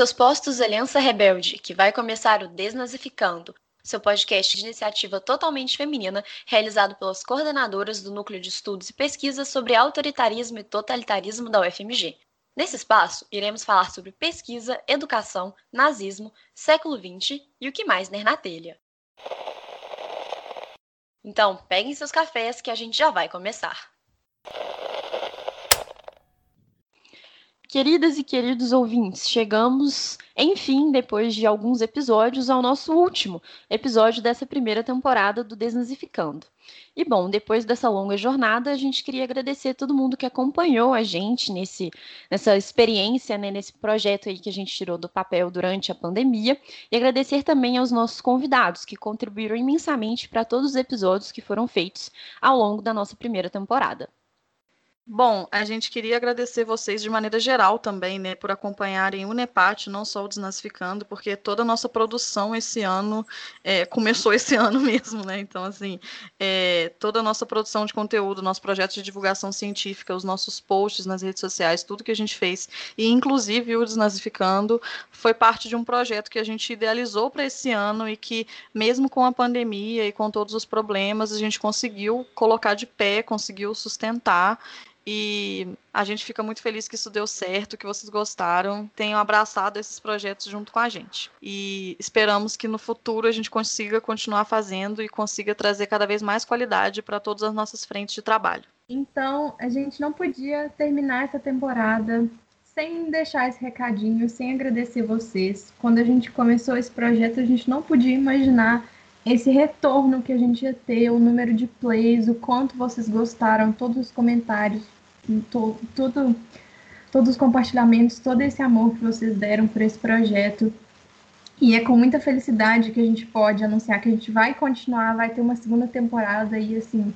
seus postos, Aliança Rebelde, que vai começar o Desnazificando, seu podcast de iniciativa totalmente feminina, realizado pelas coordenadoras do Núcleo de Estudos e Pesquisas sobre Autoritarismo e Totalitarismo da UFMG. Nesse espaço, iremos falar sobre pesquisa, educação, nazismo, século XX e o que mais ner na telha. Então, peguem seus cafés que a gente já vai começar. Queridas e queridos ouvintes, chegamos, enfim, depois de alguns episódios, ao nosso último episódio dessa primeira temporada do Desnazificando. E bom, depois dessa longa jornada, a gente queria agradecer todo mundo que acompanhou a gente nesse, nessa experiência, né, nesse projeto aí que a gente tirou do papel durante a pandemia, e agradecer também aos nossos convidados que contribuíram imensamente para todos os episódios que foram feitos ao longo da nossa primeira temporada. Bom, a gente queria agradecer vocês de maneira geral também, né, por acompanharem o NEPAT, não só o Desnazificando, porque toda a nossa produção esse ano é, começou esse ano mesmo, né? Então, assim, é, toda a nossa produção de conteúdo, nosso projeto de divulgação científica, os nossos posts nas redes sociais, tudo que a gente fez, e inclusive o Desnazificando, foi parte de um projeto que a gente idealizou para esse ano e que, mesmo com a pandemia e com todos os problemas, a gente conseguiu colocar de pé, conseguiu sustentar. E a gente fica muito feliz que isso deu certo, que vocês gostaram, tenham abraçado esses projetos junto com a gente. E esperamos que no futuro a gente consiga continuar fazendo e consiga trazer cada vez mais qualidade para todas as nossas frentes de trabalho. Então, a gente não podia terminar essa temporada sem deixar esse recadinho, sem agradecer vocês. Quando a gente começou esse projeto, a gente não podia imaginar esse retorno que a gente ia ter, o número de plays, o quanto vocês gostaram, todos os comentários, to, tudo, todos os compartilhamentos, todo esse amor que vocês deram por esse projeto. E é com muita felicidade que a gente pode anunciar que a gente vai continuar, vai ter uma segunda temporada e assim,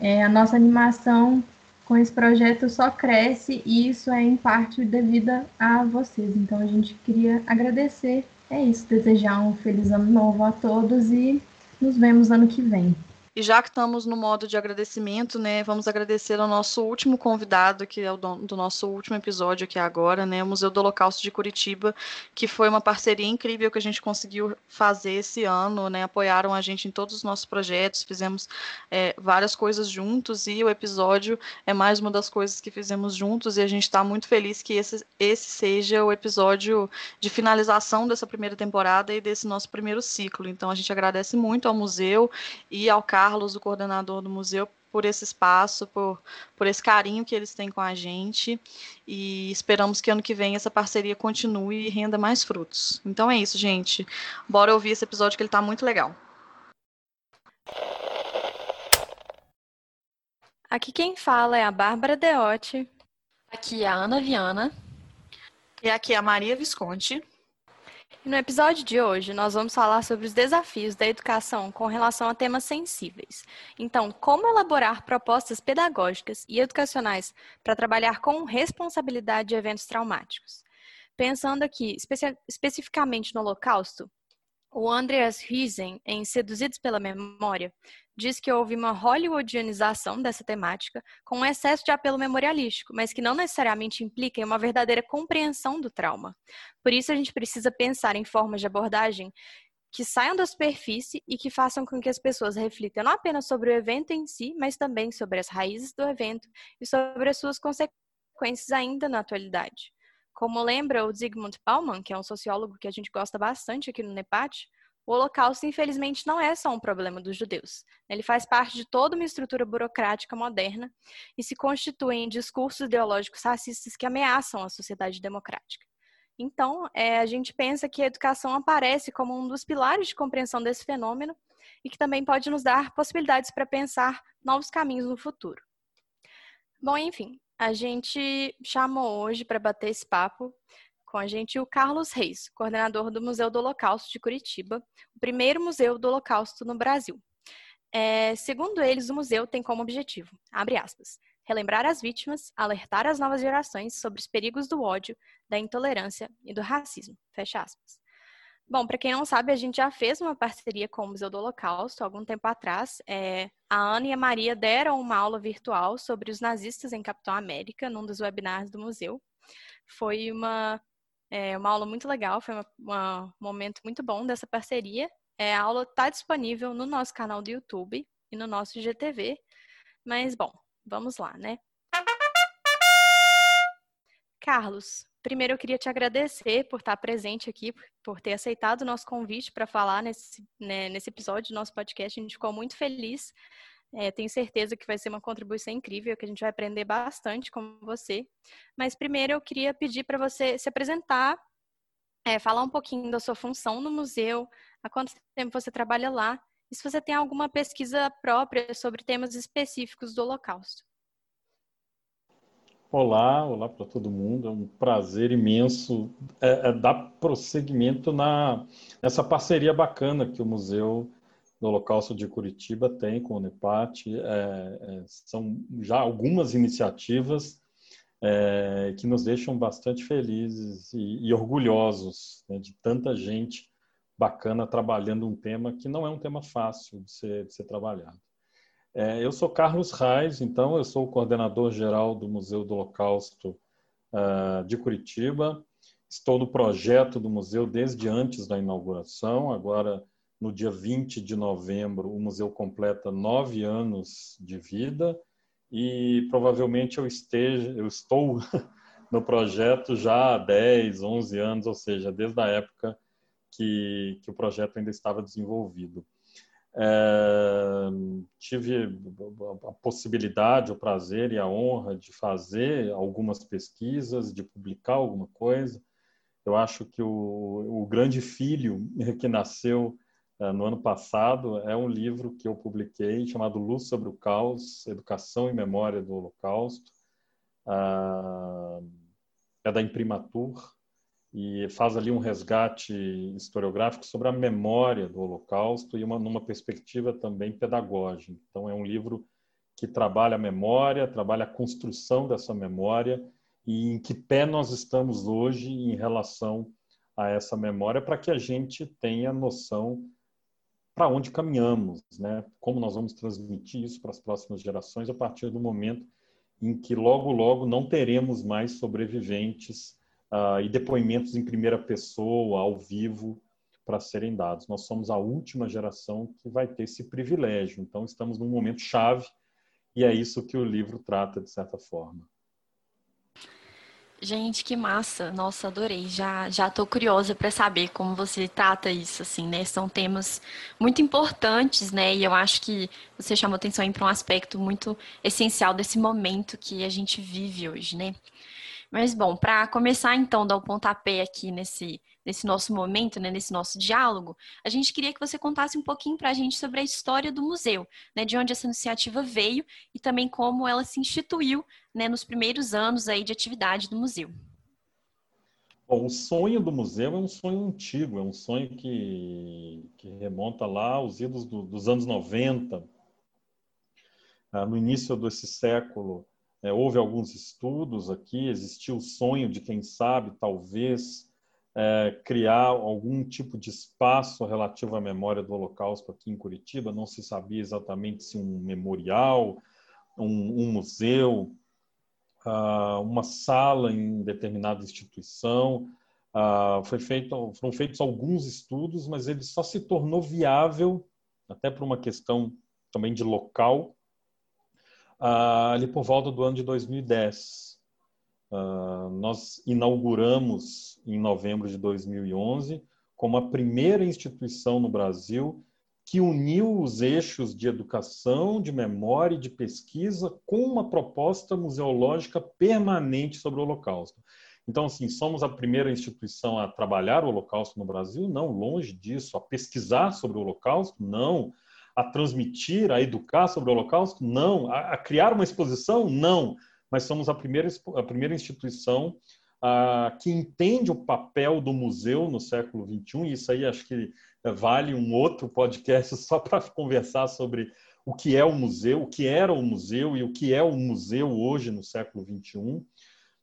é, a nossa animação com esse projeto só cresce e isso é em parte devido a vocês. Então a gente queria agradecer é isso, desejar um feliz ano novo a todos e nos vemos ano que vem. E já que estamos no modo de agradecimento, né, vamos agradecer ao nosso último convidado, que é o do, do nosso último episódio aqui agora, né, o Museu do Holocausto de Curitiba, que foi uma parceria incrível que a gente conseguiu fazer esse ano, né, apoiaram a gente em todos os nossos projetos, fizemos é, várias coisas juntos e o episódio é mais uma das coisas que fizemos juntos e a gente está muito feliz que esse, esse seja o episódio de finalização dessa primeira temporada e desse nosso primeiro ciclo. Então a gente agradece muito ao museu e ao Carlos Carlos, o coordenador do museu, por esse espaço, por, por esse carinho que eles têm com a gente. E esperamos que ano que vem essa parceria continue e renda mais frutos. Então é isso, gente. Bora ouvir esse episódio que ele está muito legal. Aqui quem fala é a Bárbara Deotti. Aqui é a Ana Viana. E aqui é a Maria Visconti. No episódio de hoje, nós vamos falar sobre os desafios da educação com relação a temas sensíveis. Então, como elaborar propostas pedagógicas e educacionais para trabalhar com responsabilidade de eventos traumáticos. Pensando aqui especi especificamente no Holocausto, o Andreas Riesen, em Seduzidos pela Memória, diz que houve uma hollywoodianização dessa temática com um excesso de apelo memorialístico, mas que não necessariamente implica em uma verdadeira compreensão do trauma. Por isso, a gente precisa pensar em formas de abordagem que saiam da superfície e que façam com que as pessoas reflitam não apenas sobre o evento em si, mas também sobre as raízes do evento e sobre as suas consequências ainda na atualidade. Como lembra o Zygmunt Bauman, que é um sociólogo que a gente gosta bastante aqui no NEPAT, o Holocausto, infelizmente, não é só um problema dos judeus. Ele faz parte de toda uma estrutura burocrática moderna e se constitui em discursos ideológicos racistas que ameaçam a sociedade democrática. Então, é, a gente pensa que a educação aparece como um dos pilares de compreensão desse fenômeno e que também pode nos dar possibilidades para pensar novos caminhos no futuro. Bom, enfim, a gente chamou hoje para bater esse papo com a gente o Carlos Reis, coordenador do Museu do Holocausto de Curitiba, o primeiro museu do Holocausto no Brasil. É, segundo eles, o museu tem como objetivo, abre aspas, relembrar as vítimas, alertar as novas gerações sobre os perigos do ódio, da intolerância e do racismo, fecha aspas. Bom, para quem não sabe, a gente já fez uma parceria com o Museu do Holocausto algum tempo atrás. É, a Ana e a Maria deram uma aula virtual sobre os nazistas em Capitão América, num dos webinars do museu. Foi uma, é, uma aula muito legal, foi um momento muito bom dessa parceria. É, a aula está disponível no nosso canal do YouTube e no nosso GTV. Mas, bom, vamos lá, né? Carlos, Primeiro, eu queria te agradecer por estar presente aqui, por ter aceitado o nosso convite para falar nesse, né, nesse episódio do nosso podcast. A gente ficou muito feliz. É, tenho certeza que vai ser uma contribuição incrível, que a gente vai aprender bastante com você. Mas primeiro eu queria pedir para você se apresentar, é, falar um pouquinho da sua função no museu, há quanto tempo você trabalha lá, e se você tem alguma pesquisa própria sobre temas específicos do Holocausto. Olá, olá para todo mundo. É um prazer imenso é, é dar prosseguimento na, nessa parceria bacana que o Museu do Holocausto de Curitiba tem com o NEPAT. É, é, são já algumas iniciativas é, que nos deixam bastante felizes e, e orgulhosos né, de tanta gente bacana trabalhando um tema que não é um tema fácil de ser, de ser trabalhado. É, eu sou Carlos Reis, então eu sou o coordenador geral do Museu do Holocausto uh, de Curitiba. Estou no projeto do museu desde antes da inauguração. Agora, no dia 20 de novembro, o museu completa nove anos de vida e provavelmente eu esteja, eu estou no projeto já há 10, 11 anos, ou seja, desde a época que, que o projeto ainda estava desenvolvido. É, tive a possibilidade, o prazer e a honra de fazer algumas pesquisas, de publicar alguma coisa. Eu acho que o, o grande filho que nasceu é, no ano passado é um livro que eu publiquei chamado Luz sobre o Caos, Educação e Memória do Holocausto. Ah, é da Imprimatur e faz ali um resgate historiográfico sobre a memória do Holocausto e uma numa perspectiva também pedagógica. Então é um livro que trabalha a memória, trabalha a construção dessa memória e em que pé nós estamos hoje em relação a essa memória para que a gente tenha noção para onde caminhamos, né? Como nós vamos transmitir isso para as próximas gerações a partir do momento em que logo logo não teremos mais sobreviventes uh, e depoimentos em primeira pessoa, ao vivo, para serem dados. Nós somos a última geração que vai ter esse privilégio. Então, estamos num momento chave e é isso que o livro trata, de certa forma. Gente, que massa! Nossa, adorei. Já já estou curiosa para saber como você trata isso, assim, né? São temas muito importantes, né? E eu acho que você chamou atenção para um aspecto muito essencial desse momento que a gente vive hoje, né? Mas, bom, para começar então, dar o pontapé aqui nesse, nesse nosso momento, né, nesse nosso diálogo, a gente queria que você contasse um pouquinho para a gente sobre a história do museu, né, de onde essa iniciativa veio e também como ela se instituiu né, nos primeiros anos aí de atividade do museu. Bom, o sonho do museu é um sonho antigo, é um sonho que, que remonta lá aos idos do, dos anos 90, ah, no início desse século. É, houve alguns estudos aqui, existiu o sonho de, quem sabe, talvez, é, criar algum tipo de espaço relativo à memória do Holocausto aqui em Curitiba. Não se sabia exatamente se um memorial, um, um museu, uh, uma sala em determinada instituição. Uh, foi feito, foram feitos alguns estudos, mas ele só se tornou viável, até por uma questão também de local, ah, ali por volta do ano de 2010. Ah, nós inauguramos em novembro de 2011 como a primeira instituição no Brasil que uniu os eixos de educação, de memória e de pesquisa com uma proposta museológica permanente sobre o Holocausto. Então, assim, somos a primeira instituição a trabalhar o Holocausto no Brasil? Não, longe disso. A pesquisar sobre o Holocausto? Não a transmitir, a educar sobre o Holocausto? Não. A, a criar uma exposição? Não. Mas somos a primeira, a primeira instituição que entende o papel do museu no século XXI, e isso aí acho que vale um outro podcast só para conversar sobre o que é o museu, o que era o museu e o que é o museu hoje no século XXI,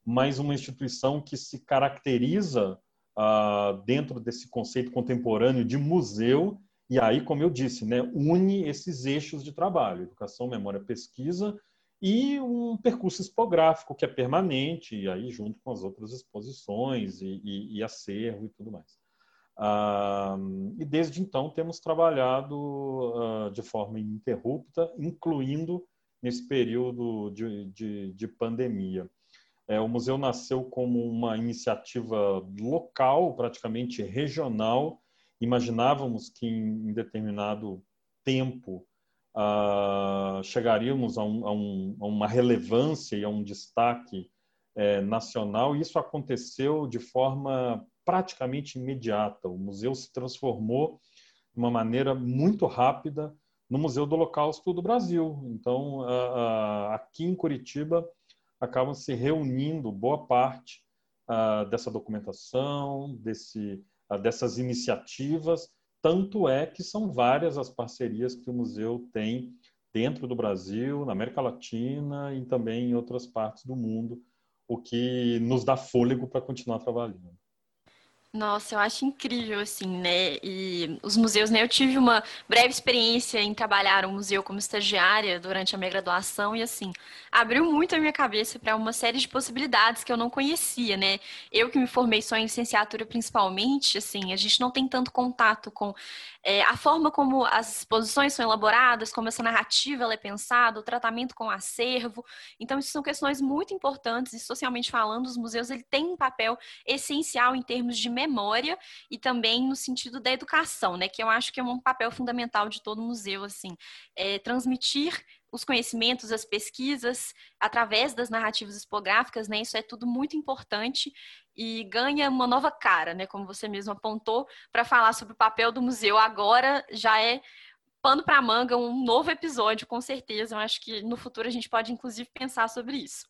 mas uma instituição que se caracteriza uh, dentro desse conceito contemporâneo de museu, e aí, como eu disse, né, une esses eixos de trabalho, educação, memória, pesquisa, e um percurso expográfico que é permanente, e aí junto com as outras exposições e, e, e acervo e tudo mais. Uh, e desde então temos trabalhado uh, de forma ininterrupta, incluindo nesse período de, de, de pandemia. É, o museu nasceu como uma iniciativa local, praticamente regional. Imaginávamos que em, determinado tempo uh, chegaríamos a, um, a, um, a, uma relevância e a um destaque é, nacional. E isso aconteceu de forma praticamente imediata. O museu se transformou de uma maneira muito rápida no Museu do Holocausto do Brasil. Então, aqui em Curitiba, acabam se reunindo boa parte dessa documentação, desse, dessas iniciativas. Tanto é que são várias as parcerias que o museu tem dentro do Brasil, na América Latina e também em outras partes do mundo, o que nos dá fôlego para continuar trabalhando. Nossa, eu acho incrível, assim, né? E os museus, né? Eu tive uma breve experiência em trabalhar um museu como estagiária durante a minha graduação e, assim, abriu muito a minha cabeça para uma série de possibilidades que eu não conhecia, né? Eu que me formei só em licenciatura, principalmente, assim, a gente não tem tanto contato com é, a forma como as exposições são elaboradas, como essa narrativa é pensada, o tratamento com o acervo. Então, isso são questões muito importantes e, socialmente falando, os museus ele têm um papel essencial em termos de memória e também no sentido da educação, né? Que eu acho que é um papel fundamental de todo museu, assim, é, transmitir os conhecimentos, as pesquisas, através das narrativas expográficas, né? Isso é tudo muito importante e ganha uma nova cara, né? Como você mesmo apontou, para falar sobre o papel do museu agora já é pano para manga, um novo episódio, com certeza. Eu acho que no futuro a gente pode, inclusive, pensar sobre isso.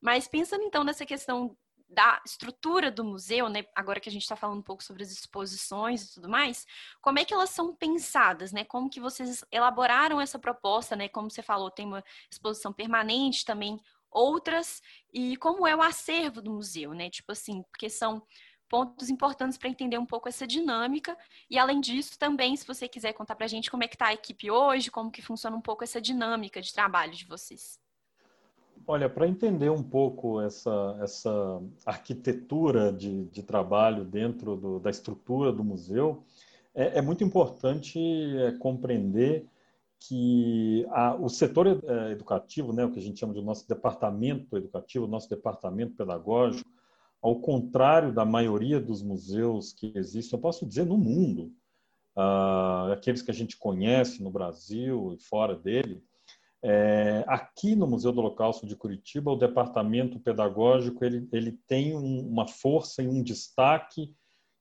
Mas pensando então nessa questão da estrutura do museu, né? Agora que a gente está falando um pouco sobre as exposições e tudo mais, como é que elas são pensadas, né? Como que vocês elaboraram essa proposta, né? Como você falou, tem uma exposição permanente também, outras, e como é o acervo do museu, né? Tipo assim, porque são pontos importantes para entender um pouco essa dinâmica. E além disso, também, se você quiser contar para a gente como é que está a equipe hoje, como que funciona um pouco essa dinâmica de trabalho de vocês. Olha, para entender um pouco essa, essa arquitetura de, de trabalho dentro do, da estrutura do museu, é, é muito importante é, compreender que a, o setor é, educativo, né, o que a gente chama de nosso departamento educativo, nosso departamento pedagógico, ao contrário da maioria dos museus que existem, eu posso dizer no mundo, uh, aqueles que a gente conhece no Brasil e fora dele, é, aqui no Museu do Holocausto de Curitiba, o departamento pedagógico ele, ele tem um, uma força e um destaque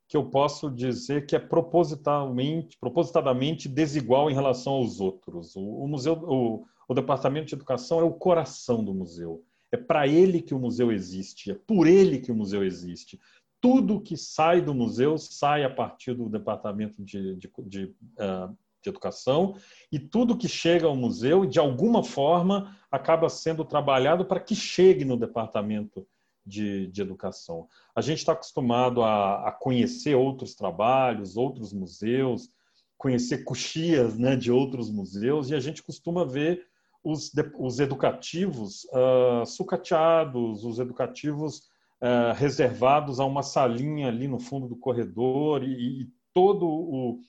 que eu posso dizer que é propositalmente, propositadamente desigual em relação aos outros. O, o museu, o, o departamento de educação é o coração do museu. É para ele que o museu existe, é por ele que o museu existe. Tudo que sai do museu sai a partir do departamento de, de, de uh, de educação e tudo que chega ao museu, de alguma forma, acaba sendo trabalhado para que chegue no departamento de, de educação. A gente está acostumado a, a, conhecer outros trabalhos, outros museus, conhecer coxias né, de outros museus, e a gente costuma ver os, os educativos uh, sucateados, os educativos uh, reservados a uma salinha ali no fundo do corredor, e, e todo o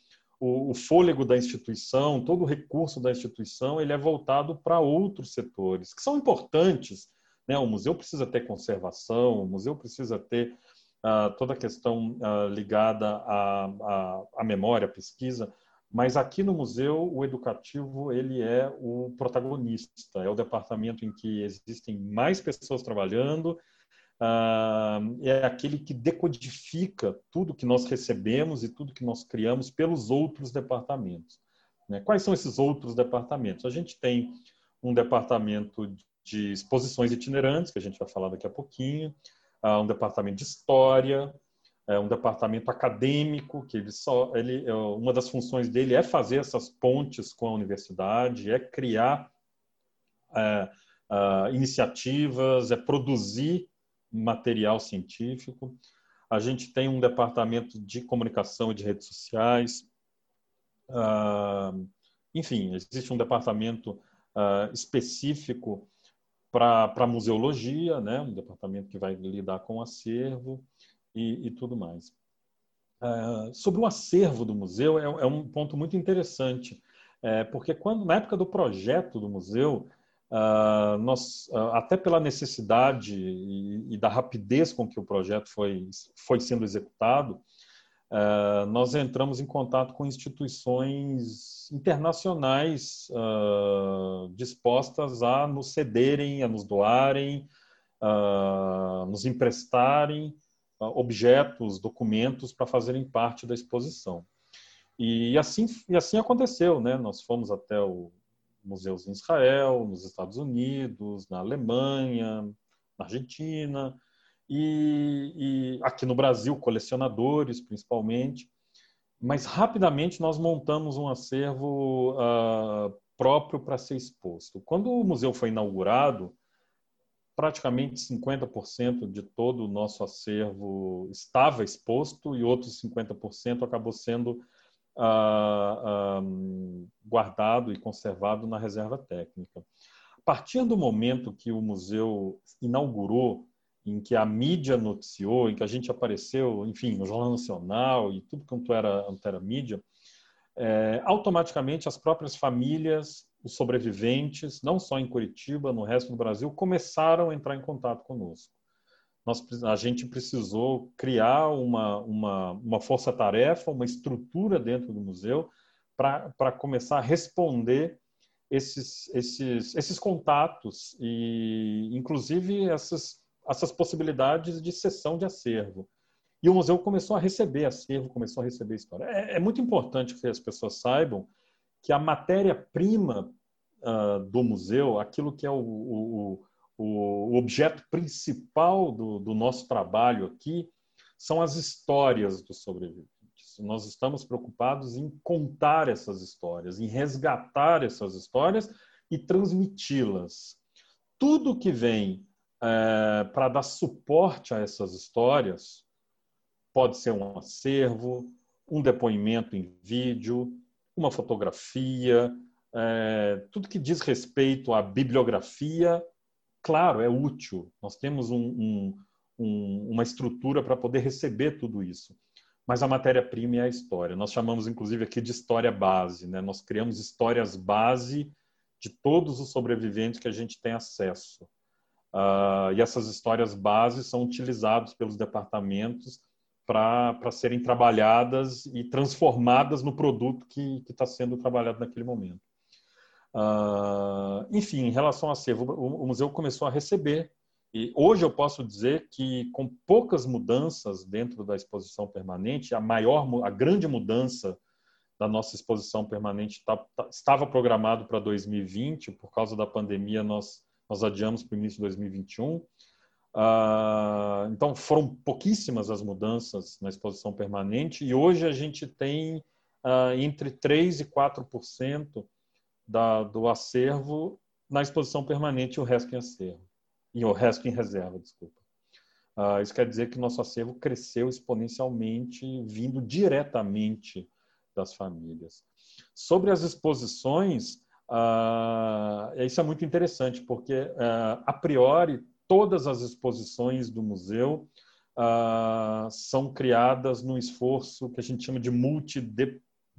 o, o, fôlego da instituição, todo o recurso da instituição, ele é voltado para outros setores, que são importantes. Né? O museu precisa ter conservação, o museu precisa ter uh, toda a questão uh, ligada à, à, à memória, à pesquisa, mas aqui no museu, o educativo ele é o protagonista, é o departamento em que existem mais pessoas trabalhando, é aquele que decodifica tudo que nós recebemos e tudo que nós criamos pelos outros departamentos. Né? Quais são esses outros departamentos? A gente tem um departamento de exposições itinerantes, que a gente vai falar daqui a pouquinho. um departamento de história, é um departamento acadêmico que ele só ele é, uma das funções dele é fazer essas pontes com a universidade, é criar é, é, iniciativas, é produzir material científico. A gente tem um departamento de comunicação e de redes sociais. Uh, enfim, existe um departamento uh, específico para museologia, né? um departamento que vai lidar com acervo e, e tudo mais. Uh, sobre o acervo do museu, é, é um ponto muito interessante, é, porque quando na época do projeto do museu, uh, nós, uh, até pela necessidade e, e, da rapidez com que o projeto foi, foi sendo executado, Uh, nós entramos em contato com instituições internacionais dispostas a nos cederem, a nos doarem, nos emprestarem objetos, documentos para fazerem parte da exposição. E assim, e assim aconteceu, né? Nós fomos até o museus em Israel, nos Estados Unidos, na Alemanha, na Argentina, e, e aqui no Brasil, colecionadores principalmente. Mas rapidamente nós montamos um acervo uh, próprio para ser exposto. Quando o museu foi inaugurado, praticamente 50% de todo o nosso acervo estava exposto e outros 50% acabou sendo guardado e conservado na reserva técnica. A partir do momento que o museu inaugurou em que a mídia noticiou, em que a gente apareceu, enfim, no Jornal Nacional e tudo quanto era, era mídia, é, automaticamente as próprias famílias, os sobreviventes, não só em Curitiba, no resto do Brasil, começaram a entrar em contato conosco. Nós, a gente precisou criar uma, uma, uma força-tarefa, uma estrutura dentro do museu para começar a responder esses, esses, esses contatos e, inclusive, essas essas possibilidades de cessão de acervo. E o museu começou a receber acervo, começou a receber história. É, é muito importante que as pessoas saibam que a matéria-prima uh, do museu, aquilo que é o, o, o objeto principal do, do, nosso trabalho aqui, são as histórias dos sobreviventes. Nós estamos preocupados em contar essas histórias, em resgatar essas histórias e transmiti-las. Tudo que vem é, para dar suporte a essas histórias, pode ser um acervo, um depoimento em vídeo, uma fotografia, é, tudo que diz respeito à bibliografia, claro, é útil. Nós temos um, um, um, uma estrutura para poder receber tudo isso. Mas a matéria-prima é a história. Nós chamamos, inclusive, aqui de história base. Né? Nós criamos histórias base de todos os sobreviventes que a gente tem acesso. Uh, e essas histórias bases são utilizadas pelos departamentos para serem trabalhadas e transformadas no produto que está sendo trabalhado naquele momento. Uh, enfim, em relação ao acervo, o, o, museu começou a receber. E hoje eu posso dizer que, com poucas mudanças dentro da exposição permanente, a maior, a grande mudança da nossa exposição permanente tá, tá, estava programado para 2020, por causa da pandemia, nós nós adiamos para o início de 2021. Uh, ah, então, foram pouquíssimas as mudanças na exposição permanente e hoje a gente tem uh, entre 3% e 4% da, do acervo na exposição permanente e o resto em acervo. E o resto em reserva, desculpa. Uh, isso quer dizer que nosso acervo cresceu exponencialmente, vindo diretamente das famílias. Sobre as exposições, Uh, isso é muito interessante, porque, uh, a priori, todas as exposições do museu são criadas num esforço que a gente chama de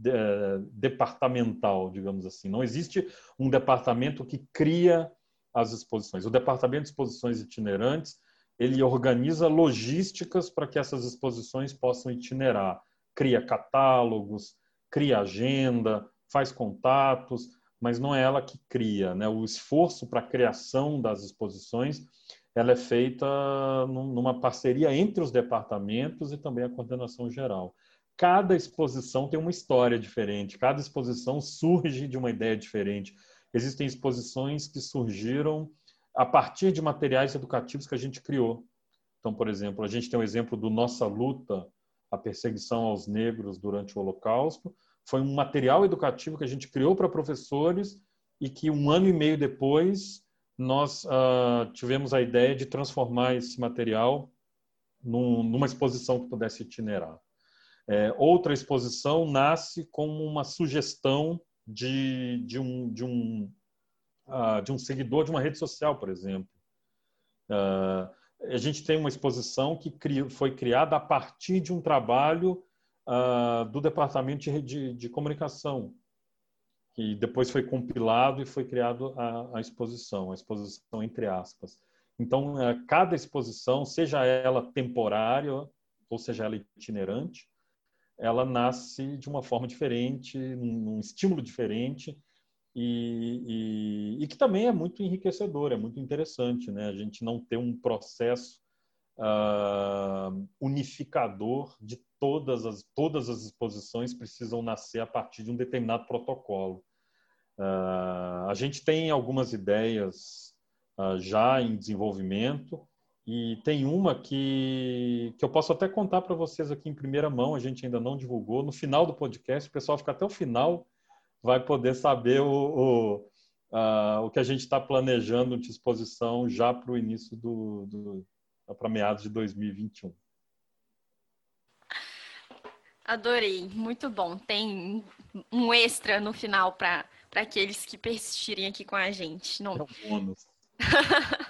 multidepartamental, digamos assim. Não existe um departamento que cria as exposições. O departamento de exposições itinerantes ele organiza logísticas para que essas exposições possam itinerar, cria catálogos, cria agenda, faz contatos, mas não é ela que cria. Né? O esforço para a criação das exposições ela é feita numa parceria entre os departamentos e também a coordenação geral. Cada exposição tem uma história diferente, cada exposição surge de uma ideia diferente. Existem exposições que surgiram a partir de materiais educativos que a gente criou. Então, por exemplo, a gente tem o exemplo do Nossa Luta, a perseguição aos negros durante o Holocausto. Foi um material educativo que a gente criou para professores e que um ano e meio depois nós uh, tivemos a ideia de transformar esse material num, numa exposição que pudesse itinerar. É, outra exposição nasce como uma sugestão de, de, um, de, um, uh, de um seguidor de uma rede social, por exemplo. Uh, a gente tem uma exposição que cri, foi criada a partir de um trabalho uh, do Departamento de, de, de, Comunicação, que depois foi compilado e foi criado a, a exposição, a exposição entre aspas. Então, uh, cada exposição, seja ela temporária ou seja ela itinerante, ela nasce de uma forma diferente, num estímulo diferente, e, e, e, que também é muito enriquecedor, é muito interessante, né? A gente não ter um processo uh, unificador de todas as todas as exposições precisam nascer a partir de um determinado protocolo. Uh, a gente tem algumas ideias uh, já em desenvolvimento e tem uma que, que eu posso até contar para vocês aqui em primeira mão, a gente ainda não divulgou. No final do podcast, o pessoal fica até o final vai poder saber o, o, uh, o que a gente está planejando de exposição já para o início do, do para meados de 2021. Adorei, muito bom. Tem um extra no final para aqueles que persistirem aqui com a gente. Não... É um bônus.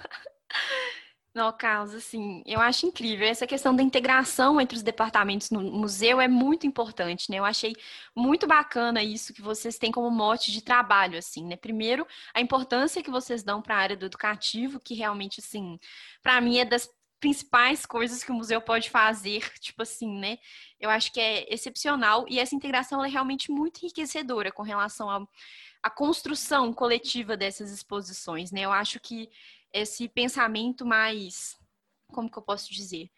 No caso, assim, eu acho incrível. Essa questão da integração entre os departamentos no museu é muito importante, né? Eu achei muito bacana isso que vocês têm como mote de trabalho, assim, né? Primeiro, a importância que vocês dão para a área do educativo, que realmente, assim, para mim é das principais coisas que o museu pode fazer, tipo assim, né? Eu acho que é excepcional e essa integração é realmente muito enriquecedora com relação à construção coletiva dessas exposições, né? Eu acho que esse pensamento mais, como que eu posso dizer?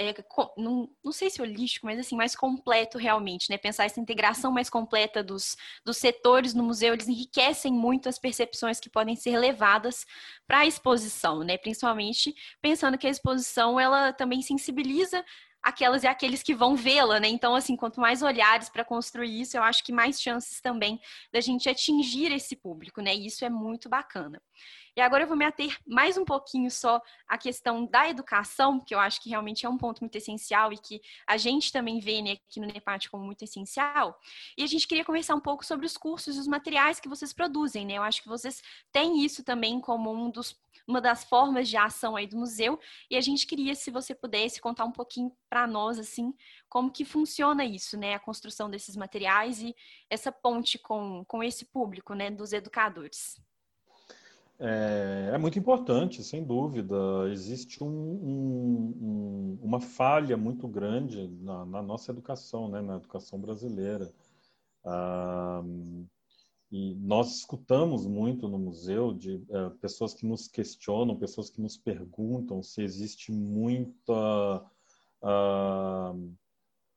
É, não, não sei se holístico, mas assim, mais completo realmente, né? Pensar essa integração mais completa dos, dos setores no museu, eles enriquecem muito as percepções que podem ser levadas para a exposição, né? Principalmente pensando que a exposição, ela também sensibiliza aquelas e aqueles que vão vê-la, né? Então, assim, quanto mais olhares para construir isso, eu acho que mais chances também da gente atingir esse público, né? E isso é muito bacana. E agora eu vou me ater mais um pouquinho só à questão da educação, que eu acho que realmente é um ponto muito essencial e que a gente também vê né, aqui no NEPAT como muito essencial. E a gente queria conversar um pouco sobre os cursos e os materiais que vocês produzem, né? Eu acho que vocês têm isso também como um dos uma das formas de ação aí do museu, e a gente queria, se você pudesse, contar um pouquinho para nós, assim, como que funciona isso, né, a construção desses materiais e essa ponte com, com esse público, né, dos educadores. É, é, muito importante, sem dúvida. Existe um, um, uma falha muito grande na, na, nossa educação, né, na educação brasileira. Ah, e nós escutamos muito no museu de uh, pessoas que nos questionam, pessoas que nos perguntam se existe muita. Uh,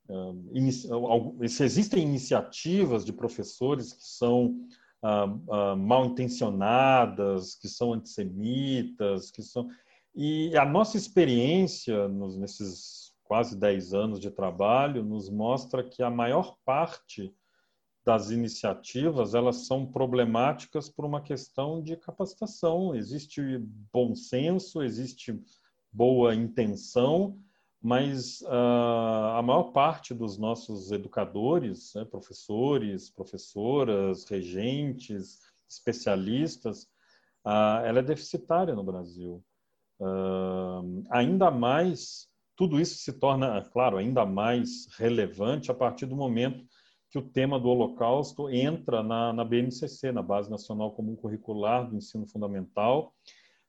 uh, se existem iniciativas de professores que são uh, uh, mal intencionadas, que são antissemitas, que são. E a nossa experiência nos, nesses quase 10 anos de trabalho nos mostra que a maior parte das iniciativas elas são problemáticas por uma questão de capacitação. Existe bom senso, existe boa intenção, mas uh, a maior parte dos nossos educadores, né, professores, professoras, regentes, especialistas, uh, ela é deficitária no Brasil. Uh, ainda mais, tudo isso se torna, claro, ainda mais relevante a partir do momento que o tema do Holocausto entra na, na BNCC, na Base Nacional Comum Curricular do Ensino Fundamental,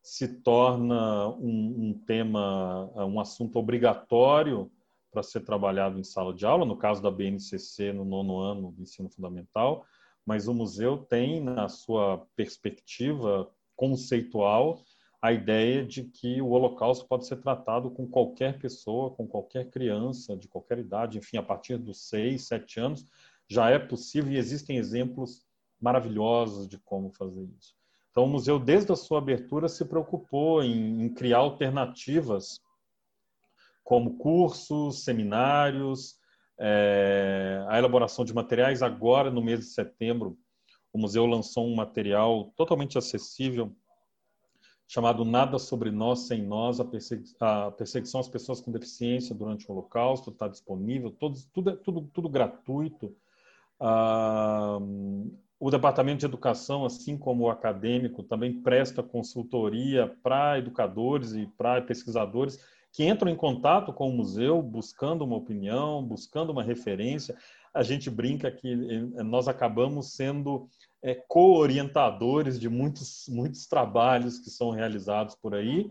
se torna um, um tema, um assunto obrigatório para ser trabalhado em sala de aula, no caso da BNCC, no nono ano do ensino fundamental, mas o museu tem, na sua perspectiva conceitual, a ideia de que o Holocausto pode ser tratado com qualquer pessoa, com qualquer criança, de qualquer idade, enfim, a partir dos seis, sete anos, já é possível e existem exemplos maravilhosos de como fazer isso. Então, o museu, desde a sua abertura, se preocupou em, em criar alternativas como cursos, seminários, é, a elaboração de materiais. Agora, no mês de setembro, o museu lançou um material totalmente acessível chamado Nada sobre Nós Sem Nós, a, persegui a perseguição às pessoas com deficiência durante o Holocausto, está disponível, tudo, tudo, tudo, tudo gratuito. Ah, o Departamento de Educação, assim como o acadêmico, também presta consultoria para educadores e para pesquisadores que entram em contato com o museu buscando uma opinião, buscando uma referência. A gente brinca que eh, nós acabamos sendo é, co-orientadores de muitos, muitos trabalhos que são realizados por aí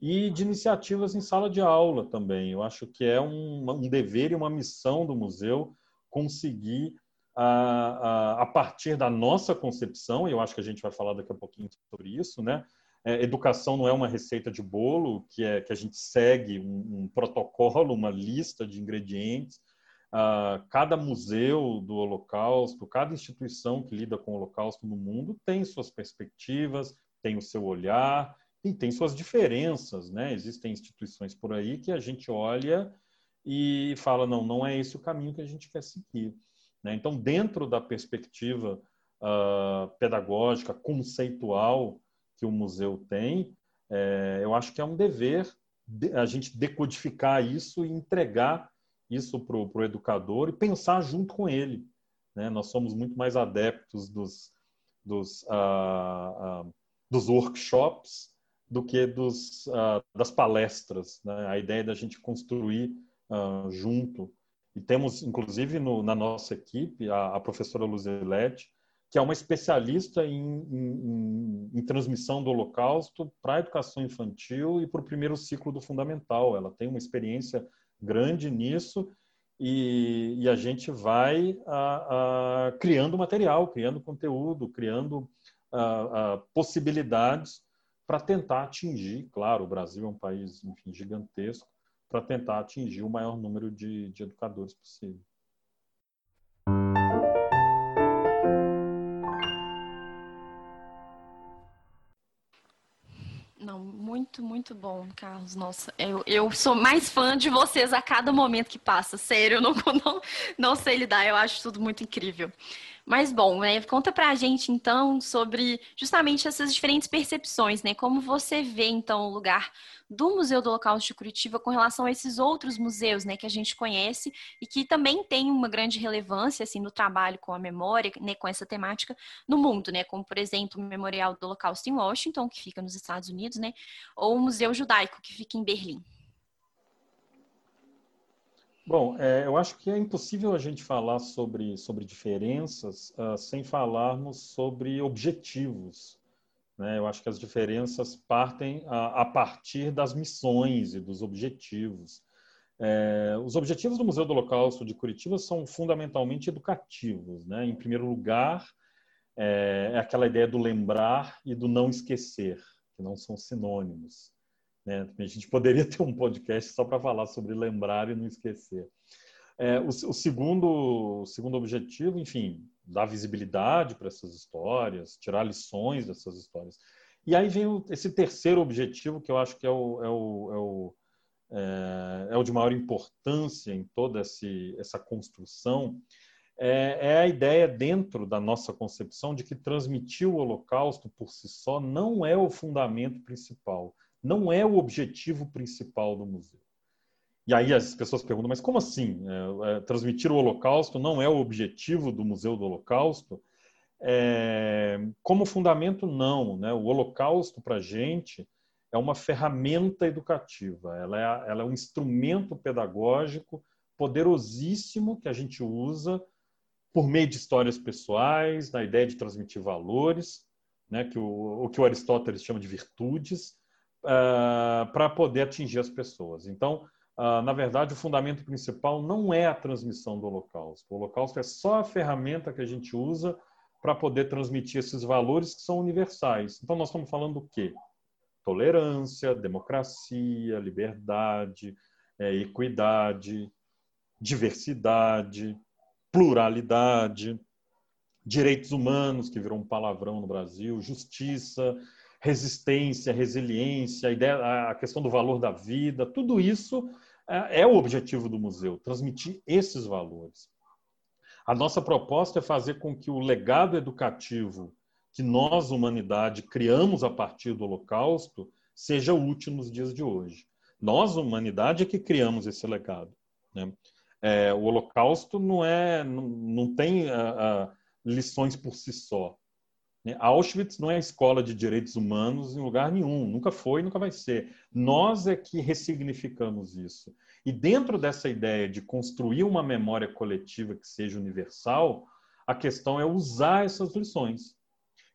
e de iniciativas em sala de aula também. Eu acho que é um, um dever e uma missão do museu conseguir, a, a, a, partir da nossa concepção, e eu acho que a gente vai falar daqui a pouquinho sobre isso, né? É, educação não é uma receita de bolo que é que a gente segue um, um protocolo, uma lista de ingredientes Uh, cada museu do Holocausto, cada instituição que lida com o Holocausto no mundo tem suas perspectivas, tem o seu olhar e tem suas diferenças, né? Existem instituições por aí que a gente olha e fala não, não é esse o caminho que a gente quer seguir. Né? Então, dentro da perspectiva uh, pedagógica, conceitual que o museu tem, é, eu acho que é um dever a gente decodificar isso e entregar isso para o educador e pensar junto com ele. Né? Nós somos muito mais adeptos dos, dos, uh, uh, dos workshops do que dos, das palestras. Né? A ideia da gente construir junto. E temos, inclusive, no, na nossa equipe, a, a professora Luzelete, que é uma especialista em, em, em, transmissão do Holocausto para a educação infantil e para o primeiro ciclo do fundamental. Ela tem uma experiência grande nisso e, e a gente vai a, a, criando material, criando conteúdo, criando a, possibilidades para tentar atingir, claro, o Brasil é um país enfim, gigantesco, para tentar atingir o maior número de, de educadores possível. muito, muito bom, Carlos. Nossa, eu, eu sou mais fã de vocês a cada momento que passa. Sério, eu não, não, não sei lidar, eu acho tudo muito incrível. Mas bom, né, conta pra gente então sobre justamente essas diferentes percepções, né? Como você vê então o lugar do Museu do Holocausto de Curitiba com relação a esses outros museus, né, que a gente conhece e que também tem uma grande relevância assim no trabalho com a memória, né, com essa temática no mundo, né? Como por exemplo, o Memorial do Holocausto em Washington, que fica nos Estados Unidos, né? Ou o Museu Judaico, que fica em Berlim. Bom, é, eu acho que é impossível a gente falar sobre, sobre diferenças uh, sem falarmos sobre objetivos. Né? Eu acho que as diferenças partem a, a partir das missões e dos objetivos. É, os objetivos do Museu do Holocausto de Curitiba são fundamentalmente educativos. Né? Em primeiro lugar, é, é aquela ideia do lembrar e do não esquecer, que não são sinônimos. Né? A gente poderia ter um podcast só para falar sobre lembrar e não esquecer. É, o, o, segundo, o segundo objetivo, enfim, dar visibilidade para essas histórias, tirar lições dessas histórias. E aí vem o, esse terceiro objetivo, que eu acho que é o, é o, é o, é, é o de maior importância em toda esse, essa construção, é, é, a ideia dentro da nossa concepção de que transmitir o Holocausto por si só não é o fundamento principal não é o objetivo principal do museu. E aí as pessoas perguntam, mas como assim? É, é, transmitir o Holocausto não é o objetivo do Museu do Holocausto? É, como fundamento, não. Né? O Holocausto, para a gente, é uma ferramenta educativa. Ela é, ela é um instrumento pedagógico poderosíssimo que a gente usa por meio de histórias pessoais, da ideia de transmitir valores, né? que o, o que o Aristóteles chama de virtudes, uh, para poder atingir as pessoas. Então, uh, na verdade, o fundamento principal não é a transmissão do Holocausto. O Holocausto é só a ferramenta que a gente usa para poder transmitir esses valores que são universais. Então, nós estamos falando do quê? Tolerância, democracia, liberdade, é, equidade, diversidade, pluralidade, direitos humanos, que virou um palavrão no Brasil, justiça, resistência, resiliência, a, ideia, a questão do valor da vida, tudo isso é, é o objetivo do museu, transmitir esses valores. A nossa proposta é fazer com que o legado educativo que nós, humanidade, criamos a partir do Holocausto seja útil nos dias de hoje. Nós, humanidade, é que criamos esse legado. Né? É, o Holocausto não é, não, não tem uh, uh, lições por si só. Né? Auschwitz não é escola de direitos humanos em lugar nenhum, nunca foi, nunca vai ser. Nós é que ressignificamos isso. E dentro dessa ideia de construir uma memória coletiva que seja universal, a questão é usar essas lições.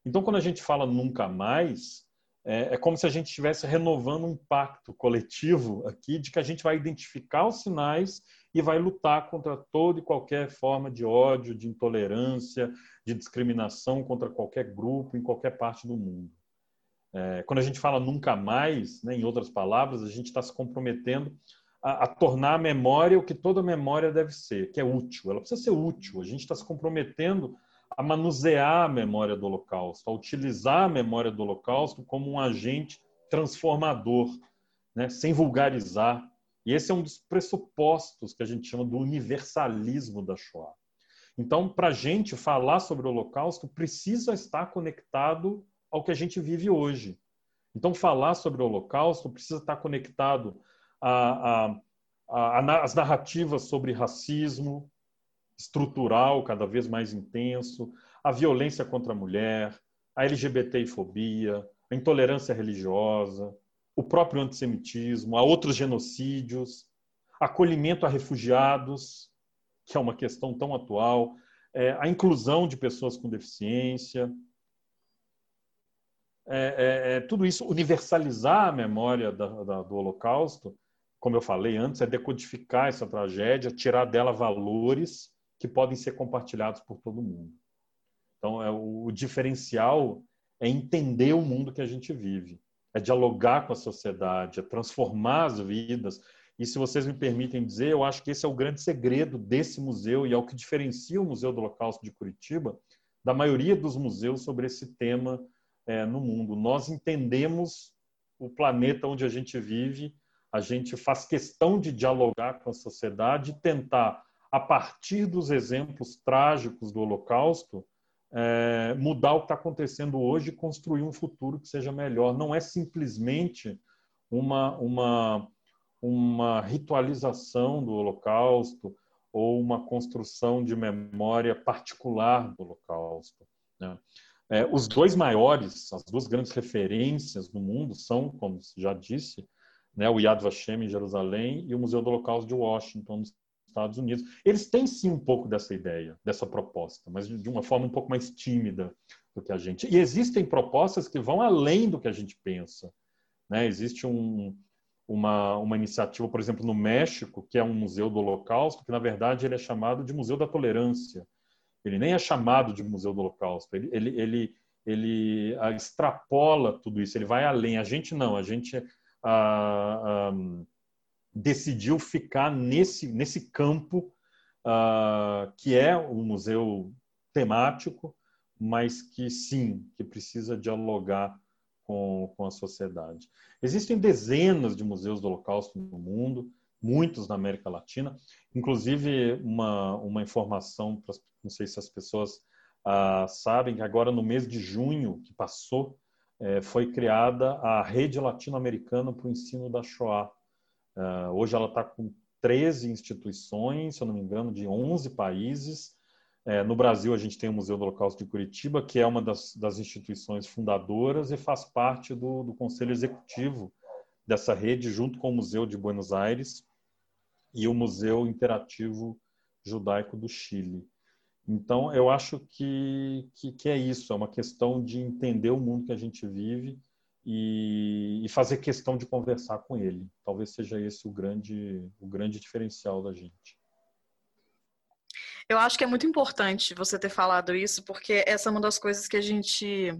Então, quando a gente fala nunca mais, é, é, como se a gente estivesse renovando um pacto coletivo aqui de que a gente vai identificar os sinais e vai lutar contra toda e qualquer forma de ódio, de intolerância, de discriminação contra qualquer grupo em qualquer parte do mundo. É, quando a gente fala nunca mais, né, em outras palavras, a gente está se comprometendo a, a, tornar a memória o que toda memória deve ser, que é útil. Ela precisa ser útil. A gente está se comprometendo a manusear a memória do Holocausto, a utilizar a memória do Holocausto como um agente transformador, né? sem vulgarizar. E esse é um dos pressupostos que a gente chama do universalismo da Shoah. Então, para a gente falar sobre o Holocausto, precisa estar conectado ao que a gente vive hoje. Então, falar sobre o Holocausto precisa estar conectado às narrativas sobre racismo, estrutural cada vez mais intenso, a violência contra a mulher, a LGBTfobia, a intolerância religiosa, o próprio antissemitismo, a outros genocídios, acolhimento a refugiados, que é uma questão tão atual, é, a inclusão de pessoas com deficiência, é, é, é tudo isso, universalizar a memória da, da, do Holocausto, como eu falei antes, é decodificar essa tragédia, tirar dela valores que podem ser compartilhados por todo mundo. Então, é, o, o diferencial é entender o mundo que a gente vive, é dialogar com a sociedade, é transformar as vidas. E se vocês me permitem dizer, eu acho que esse é o grande segredo desse museu e é o que diferencia o Museu do Holocausto de Curitiba da maioria dos museus sobre esse tema é, no mundo. Nós entendemos o planeta onde a gente vive, a gente faz questão de dialogar com a sociedade e tentar a partir dos exemplos trágicos do Holocausto, é, mudar o que está acontecendo hoje e construir um futuro que seja melhor. Não é simplesmente uma, uma, uma ritualização do Holocausto ou uma construção de memória particular do Holocausto. Né? É, os dois maiores, as duas grandes referências no mundo são, como já disse, né, o Yad Vashem em Jerusalém e o Museu do Holocausto de Washington, nos Estados Unidos. Eles têm sim um pouco dessa ideia, dessa proposta, mas de uma forma um pouco mais tímida do que a gente. E existem propostas que vão além do que a gente pensa. Né? Existe um, uma, uma iniciativa, por exemplo, no México, que é um museu do Holocausto, que na verdade ele é chamado de Museu da Tolerância. Ele nem é chamado de Museu do Holocausto. Ele, ele, ele, ele ah, extrapola tudo isso. Ele vai além. A gente não. A gente ah, ah, decidiu ficar nesse, nesse campo uh, que é um museu temático, mas que sim, que precisa dialogar com, com a sociedade. Existem dezenas de museus do Holocausto no mundo, muitos na América Latina, inclusive uma, uma informação, não sei se as pessoas uh, sabem, que agora no mês de junho que passou, eh, foi criada a Rede Latino-Americana para o Ensino da Shoah, Uh, hoje ela está com 13 instituições, se eu não me engano, de 11 países. É, no Brasil, a gente tem o Museu do Holocausto de Curitiba, que é uma das, das instituições fundadoras e faz parte do, do, Conselho Executivo dessa rede, junto com o Museu de Buenos Aires e o Museu Interativo Judaico do Chile. Então, eu acho que, que, que é isso, é uma questão de entender o mundo que a gente vive e, e, fazer questão de conversar com ele. Talvez seja esse o grande, o grande diferencial da gente. Eu acho que é muito importante você ter falado isso, porque essa é uma das coisas que a gente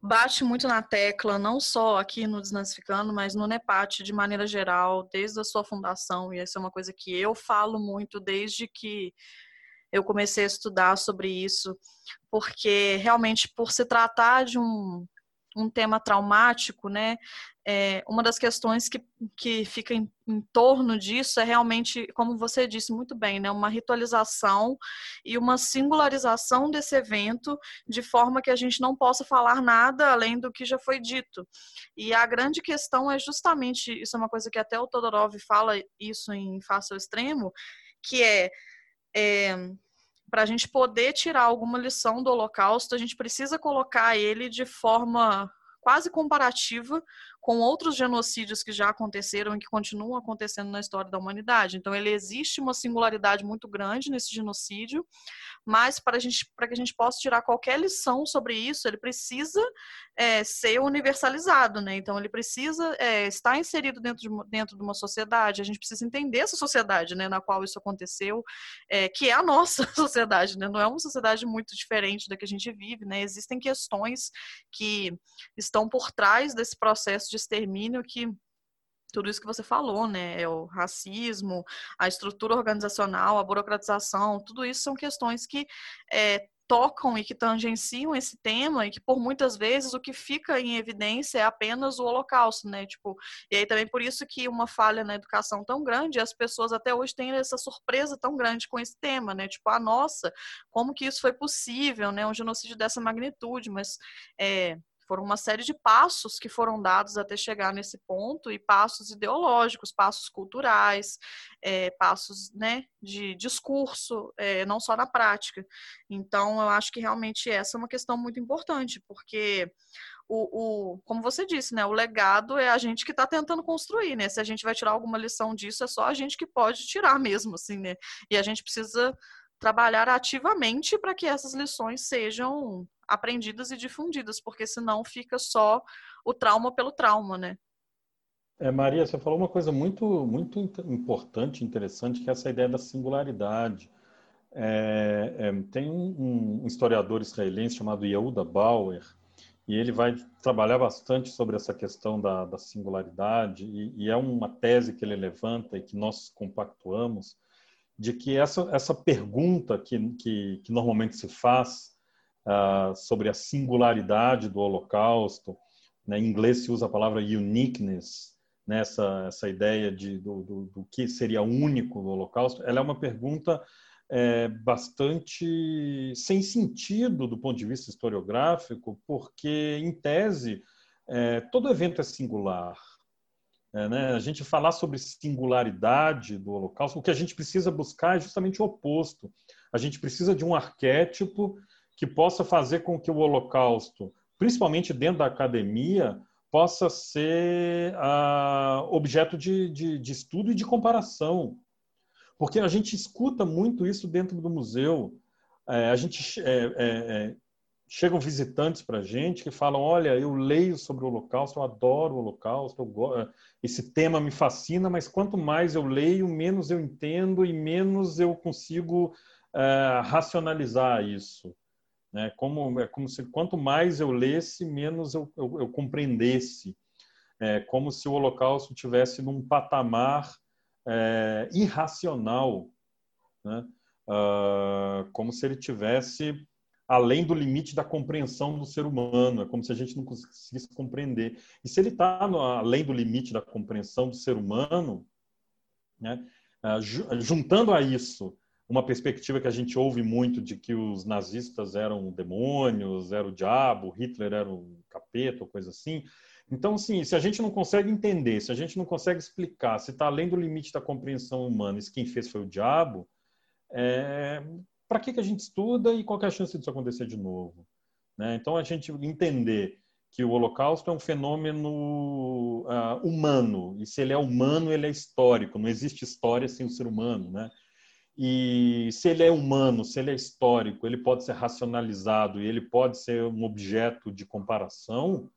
bate muito na tecla, não só aqui no Desnazificando, mas no NEPAT de maneira geral, desde a sua fundação, e essa é uma coisa que eu falo muito desde que eu comecei a estudar sobre isso, porque realmente por se tratar de um um tema traumático, né? É, uma das questões que, que fica em, em, torno disso é realmente, como você disse muito bem, né, uma ritualização e uma singularização desse evento, de forma que a gente não possa falar nada além do que já foi dito. E a grande questão é justamente, isso é uma coisa que até o Todorov fala isso em Face ao Extremo, que é, é para a gente poder tirar alguma lição do Holocausto, a gente precisa colocar ele de forma quase comparativa com outros genocídios que já aconteceram e que continuam acontecendo na história da humanidade. Então, ele existe uma singularidade muito grande nesse genocídio, mas para, a gente, para que a gente possa tirar qualquer lição sobre isso, ele precisa é, ser universalizado, né? Então, ele precisa é, estar inserido dentro de, dentro de uma sociedade, a gente precisa entender essa sociedade né, na qual isso aconteceu, é, que é a nossa sociedade, né? Não é uma sociedade muito diferente da que a gente vive, né? Existem questões que estão por trás desse processo de de extermínio que tudo isso que você falou, né? É o racismo, a estrutura organizacional, a burocratização, tudo isso são questões que é, tocam e que tangenciam esse tema e que por muitas vezes o que fica em evidência é apenas o holocausto, né? Tipo, e aí também por isso que uma falha na educação tão grande, as pessoas até hoje têm essa surpresa tão grande com esse tema, né? Tipo, a ah, nossa, como que isso foi possível, né? Um genocídio dessa magnitude, mas é, foram uma série de passos que foram dados até chegar nesse ponto, e passos ideológicos, passos culturais, é, passos né, de discurso, é, não só na prática. Então, eu acho que realmente essa é uma questão muito importante, porque o, o, como você disse, né, o legado é a gente que está tentando construir, né? Se a gente vai tirar alguma lição disso, é só a gente que pode tirar mesmo, assim, né? E a gente precisa trabalhar ativamente para que essas lições sejam aprendidas e difundidas, porque senão fica só o trauma pelo trauma, né? É, Maria, você falou uma coisa muito, muito importante, interessante, que é essa ideia da singularidade. É, é, tem um, um, historiador israelense chamado Yehuda Bauer, e ele vai trabalhar bastante sobre essa questão da, da singularidade, e, e, é uma tese que ele levanta e que nós compactuamos, de que essa, essa pergunta que, que, que normalmente se faz uh, sobre a singularidade do Holocausto. Né? Em inglês se usa a palavra uniqueness, né? essa, essa ideia de, do, do, do que seria único do Holocausto. Ela é uma pergunta é, bastante sem sentido do ponto de vista historiográfico, porque, em tese, é, todo evento é singular. É, né? A gente falar sobre singularidade do Holocausto, o que a gente precisa buscar é justamente o oposto. A gente precisa de um arquétipo que possa fazer com que o Holocausto, principalmente dentro da academia, possa ser uh, objeto de, de, de, estudo e de comparação. Porque a gente escuta muito isso dentro do museu. É, a gente é, é, é chegam visitantes para a gente que falam: olha, eu leio sobre o Holocausto, eu adoro o Holocausto, eu, esse tema me fascina, mas quanto mais eu leio, menos eu entendo e menos eu consigo uh, racionalizar isso. Né? Como, é como se quanto mais eu lesse, menos eu, eu, eu compreendesse. É como se o Holocausto tivesse num patamar é, irracional, né? Uh, como se ele tivesse além do limite da compreensão do ser humano, é como se a gente não conseguisse compreender. E se ele está além do limite da compreensão do ser humano, né, uh, juntando a isso uma perspectiva que a gente ouve muito de que os nazistas eram demônios, era o diabo, Hitler era o capeta, ou coisa assim. Então, assim, se a gente não consegue entender, se a gente não consegue explicar, se está além do limite da compreensão humana, se quem fez foi o diabo, é... para que, que a gente estuda e qual é a chance disso acontecer de novo? Né? Então, a gente entender que o Holocausto é um fenômeno uh, humano, e se ele é humano, ele é histórico, não existe história sem o ser humano, né? E se ele é humano, se ele é histórico, ele pode ser racionalizado e ele pode ser um objeto de comparação,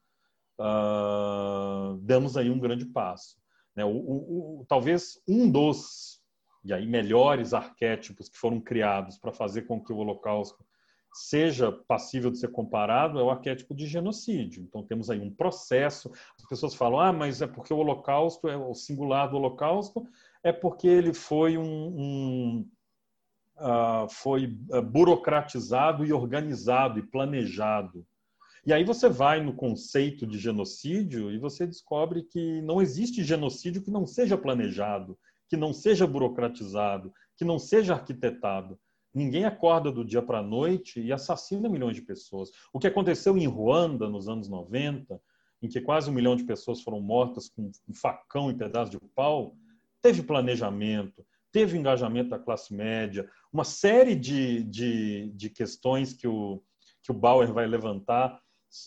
uh, damos aí um grande passo. Né? O, o, o, talvez um dos e aí melhores arquétipos que foram criados para fazer com que o Holocausto seja passível de ser comparado é o arquétipo de genocídio. Então temos aí um processo. As pessoas falam, ah, mas é porque o Holocausto é o singular do Holocausto é porque ele foi um, um uh, foi ah, burocratizado e organizado e planejado. E aí você vai no conceito de genocídio e você descobre que não existe genocídio que não seja planejado, que não seja burocratizado, que não seja arquitetado. Ninguém acorda do dia para a noite e assassina milhões de pessoas. O que aconteceu em Ruanda nos anos 90, em que quase um milhão de pessoas foram mortas com um facão e pedaço de pau, teve planejamento, teve engajamento da classe média, uma série de, de, de questões que o, que o Bauer vai levantar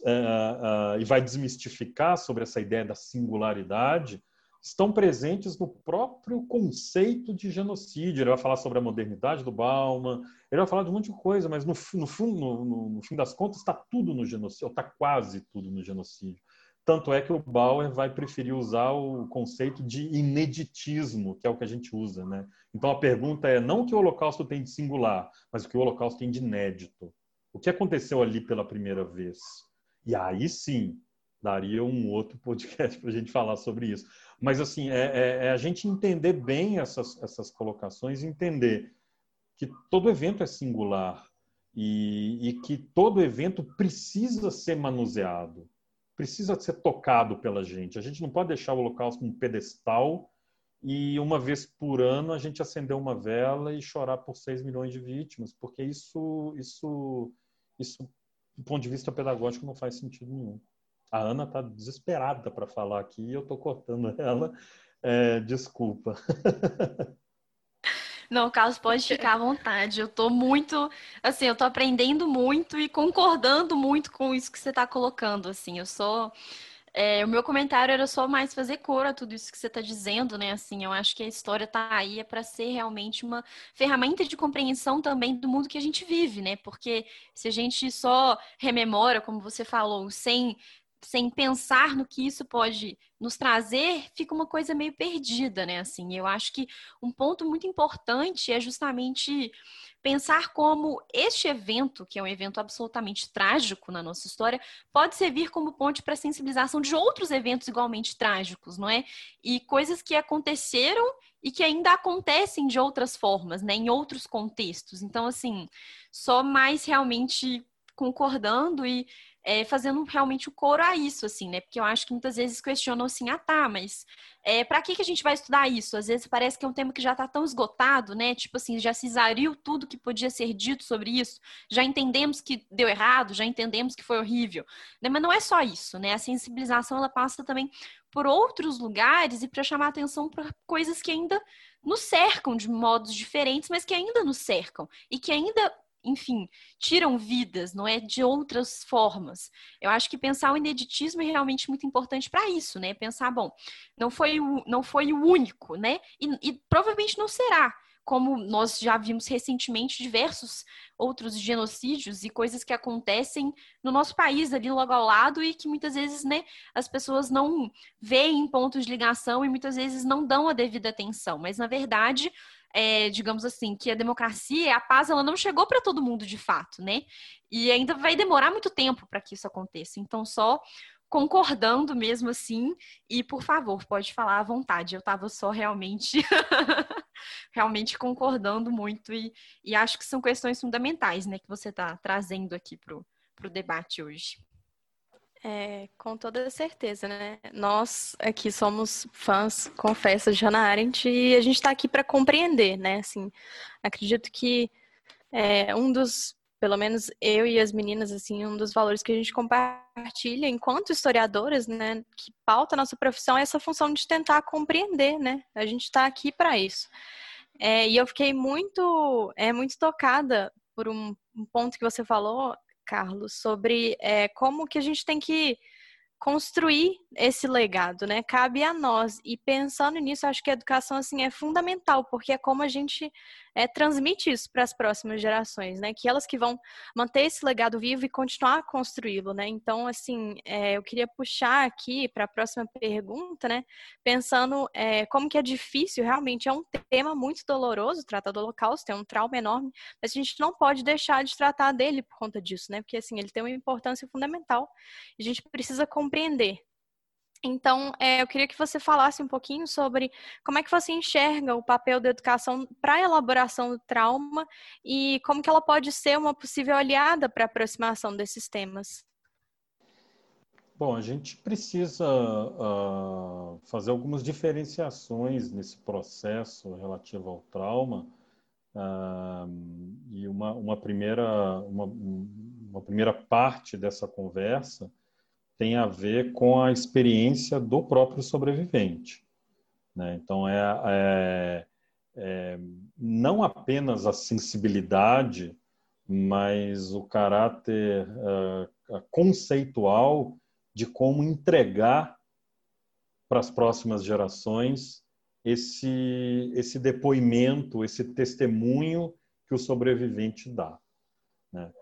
uh, uh, e vai desmistificar sobre essa ideia da singularidade, estão presentes no próprio conceito de genocídio. Ele vai falar sobre a modernidade do Bauman, ele vai falar de um monte de coisa, mas no, no, no, no fim das contas está tudo no genocídio, está quase tudo no genocídio. Tanto é que o Bauer vai preferir usar o conceito de ineditismo, que é o que a gente usa. Né? Então a pergunta é não o que o Holocausto tem de singular, mas o que o Holocausto tem de inédito. O que aconteceu ali pela primeira vez? E aí sim, daria um outro podcast para a gente falar sobre isso. Mas assim, é, é, é, a gente entender bem essas, essas colocações, entender que todo evento é singular e, e que todo evento precisa ser manuseado precisa ser tocado pela gente. A gente não pode deixar o Holocausto um pedestal e uma vez por ano a gente acender uma vela e chorar por 6 milhões de vítimas, porque isso, isso, isso, do ponto de vista pedagógico, não faz sentido nenhum. A Ana está desesperada para falar aqui e eu estou cortando ela. É, desculpa. Não, Carlos, pode ficar à vontade. Eu tô muito, assim, eu tô aprendendo muito e concordando muito com isso que você está colocando, assim. Eu sou é, o meu comentário era só mais fazer cor a tudo isso que você está dizendo, né? Assim, eu acho que a história está aí é para ser realmente uma ferramenta de compreensão também do mundo que a gente vive, né? Porque se a gente só rememora, como você falou, sem sem pensar no que isso pode nos trazer, fica uma coisa meio perdida, né? Assim, eu acho que um ponto muito importante é justamente pensar como este evento, que é um evento absolutamente trágico na nossa história, pode servir como ponte para a sensibilização de outros eventos igualmente trágicos, não é? E coisas que aconteceram e que ainda acontecem de outras formas, né? Em outros contextos. Então, assim, só mais realmente concordando e é, fazendo realmente o coro a isso, assim, né? Porque eu acho que muitas vezes questionam assim, ah, tá, mas é, para que, que a gente vai estudar isso? Às vezes parece que é um tema que já está tão esgotado, né? Tipo assim, já se exariu tudo que podia ser dito sobre isso, já entendemos que deu errado, já entendemos que foi horrível. Né? Mas não é só isso, né? A sensibilização, ela passa também por outros lugares e para chamar atenção para coisas que ainda nos cercam de modos diferentes, mas que ainda nos cercam e que ainda enfim, tiram vidas, não é? De outras formas. Eu acho que pensar o ineditismo é realmente muito importante para isso, né? Pensar, bom, não foi o, não foi o único, né? E, e provavelmente não será como nós já vimos recentemente diversos outros genocídios e coisas que acontecem no nosso país ali logo ao lado e que muitas vezes, né, as pessoas não veem pontos de ligação e muitas vezes não dão a devida atenção, mas na verdade é, digamos assim, que a democracia, a paz, ela não chegou para todo mundo de fato, né? E ainda vai demorar muito tempo para que isso aconteça. Então, só concordando mesmo assim, e por favor, pode falar à vontade. Eu estava só realmente, realmente concordando muito e, e acho que são questões fundamentais, né, que você está trazendo aqui para o debate hoje. É, com toda certeza, né? Nós aqui somos fãs, confesso, de Hannah Arendt e a gente está aqui para compreender, né? Assim, acredito que é, um dos, pelo menos eu e as meninas, assim, um dos valores que a gente compartilha enquanto historiadoras, né? Que pauta a nossa profissão é essa função de tentar compreender, né? A gente está aqui para isso. É, e eu fiquei muito, é, muito tocada por um, um ponto que você falou Carlos, sobre é, como que a gente tem que construir esse legado, né? Cabe a nós. E pensando nisso, acho que a educação assim é fundamental, porque é como a gente é, transmite isso para as próximas gerações, né? Que elas que vão manter esse legado vivo e continuar a construí-lo, né? Então, assim, é, eu queria puxar aqui para a próxima pergunta, né? Pensando é, como que é difícil, realmente é um tema muito doloroso tratar do Holocausto, é um trauma enorme, mas a gente não pode deixar de tratar dele por conta disso, né? Porque assim ele tem uma importância fundamental. E a gente precisa compreender então, é, eu queria que você falasse um pouquinho sobre como é que você enxerga o papel da educação para a elaboração do trauma e como que ela pode ser uma possível aliada para a aproximação desses temas. Bom, a gente precisa uh, fazer algumas diferenciações nesse processo relativo ao trauma. Uh, e uma, uma, primeira, uma, uma primeira parte dessa conversa tem a ver com a experiência do próprio sobrevivente. Né? Então, é, é, é, não apenas a sensibilidade, mas o caráter uh, conceitual de como entregar para as próximas gerações esse, esse depoimento, esse testemunho que o sobrevivente dá. Né?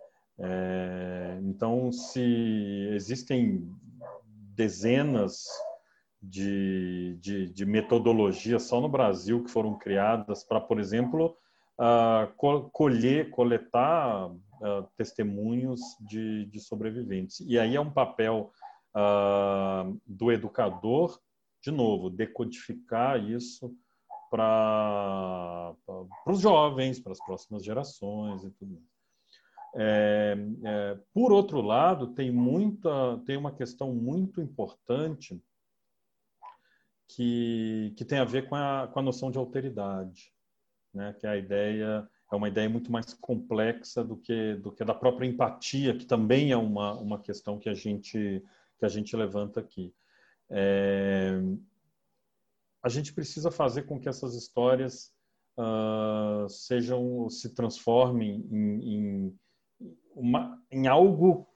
É, então, se existem dezenas de, de, de, metodologias só no Brasil que foram criadas para, por exemplo, uh, colher, coletar uh, testemunhos de, de sobreviventes. E aí é um papel uh, do educador, de novo, decodificar isso para os jovens, para as próximas gerações e tudo mais. É, é, por outro lado, tem muita, tem uma questão muito importante que, que tem a ver com a, com a noção de alteridade, né? Que é a ideia é uma ideia muito mais complexa do que do que da própria empatia, que também é uma, uma questão que a gente que a gente levanta aqui. É, a gente precisa fazer com que essas histórias uh, sejam, se transformem em, em, uma, em algo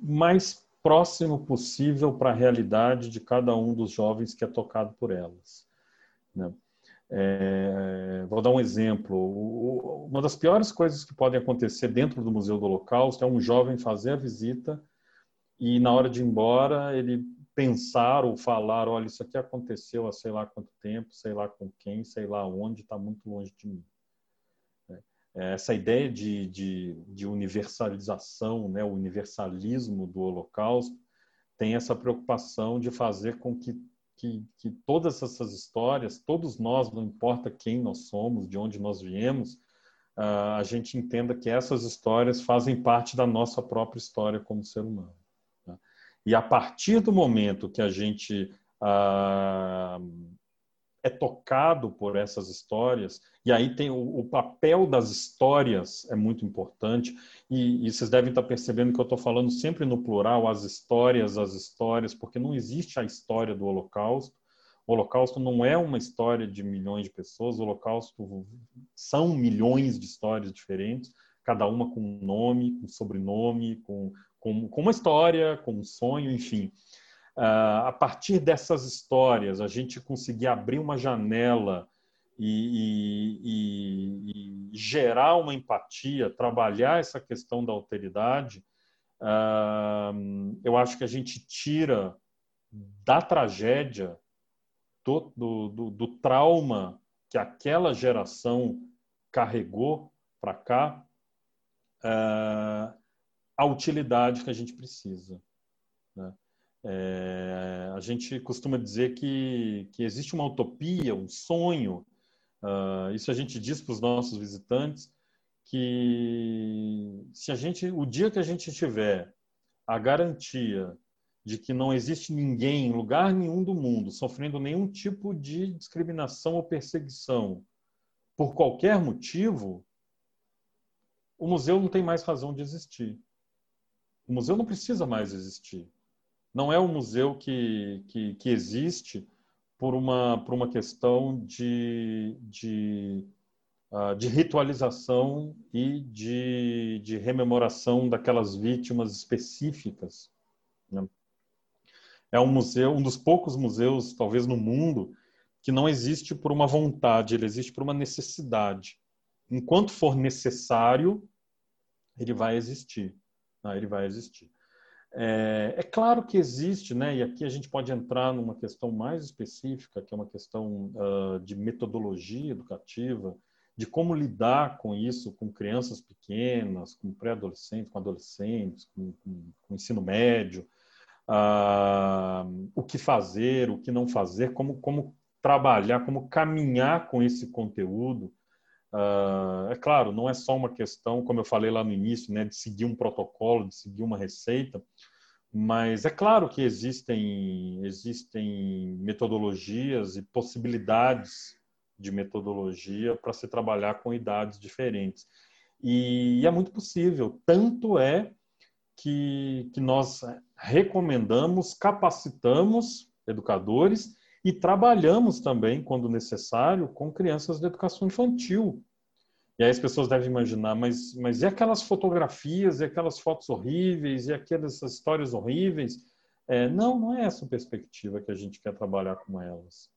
mais próximo possível para a realidade de cada um dos jovens que é tocado por elas. Né? É, vou dar um exemplo. Uma das piores coisas que podem acontecer dentro do Museu do Holocausto é um jovem fazer a visita e na hora de ir embora ele pensar ou falar, olha, isso aqui aconteceu há sei lá quanto tempo, sei lá com quem, sei lá onde, está muito longe de mim. É, essa ideia de, de, de universalização, né, o universalismo do Holocausto, tem essa preocupação de fazer com que, que, que todas essas histórias, todos nós, não importa quem nós somos, de onde nós viemos, uh, a gente entenda que essas histórias fazem parte da nossa própria história como ser humano. E a partir do momento que a gente ah, é tocado por essas histórias, e aí tem o, o papel das histórias é muito importante, e, e, vocês devem estar percebendo que eu estou falando sempre no plural, as histórias, as histórias, porque não existe a história do Holocausto. O Holocausto não é uma história de milhões de pessoas, o Holocausto são milhões de histórias diferentes, cada uma com um nome, com sobrenome, com com, com uma história, com um sonho, enfim. Uh, a partir dessas histórias, a gente conseguir abrir uma janela e, e, e, gerar uma empatia, trabalhar essa questão da alteridade, uh, eu acho que a gente tira da tragédia, do, do, do, trauma que aquela geração carregou para cá, uh, a utilidade que a gente precisa. Né? É, a gente costuma dizer que, que existe uma utopia, um sonho, uh, isso a gente diz para os nossos visitantes, que se a gente, o dia que a gente tiver a garantia de que não existe ninguém em lugar nenhum do mundo sofrendo nenhum tipo de discriminação ou perseguição por qualquer motivo, o museu não tem mais razão de existir. O museu não precisa mais existir. Não é um museu que, que, que existe por uma, por uma questão de, de, uh, de ritualização e de, de rememoração daquelas vítimas específicas. Né? É um museu, um dos poucos museus, talvez no mundo, que não existe por uma vontade, ele existe por uma necessidade. Enquanto for necessário, ele vai existir. Ah, ele vai existir. É, é, claro que existe, né? E aqui a gente pode entrar numa questão mais específica, que é uma questão uh, de metodologia educativa, de como lidar com isso, com crianças pequenas, com pré-adolescentes, com adolescentes, com, com, com ensino médio, uh, o que fazer, o que não fazer, como, como trabalhar, como caminhar com esse conteúdo Uh, é claro, não é só uma questão, como eu falei lá no início, né, de seguir um protocolo, de seguir uma receita, Mas é claro que existem, existem metodologias e possibilidades de metodologia para se trabalhar com idades diferentes. E, e é muito possível. Tanto é que, que nós recomendamos, capacitamos educadores e trabalhamos também, quando necessário, com crianças de educação infantil. E aí as pessoas devem imaginar, mas, mas e aquelas fotografias, e aquelas fotos horríveis, e aquelas histórias horríveis? É, não, não é essa perspectiva que a gente quer trabalhar com elas.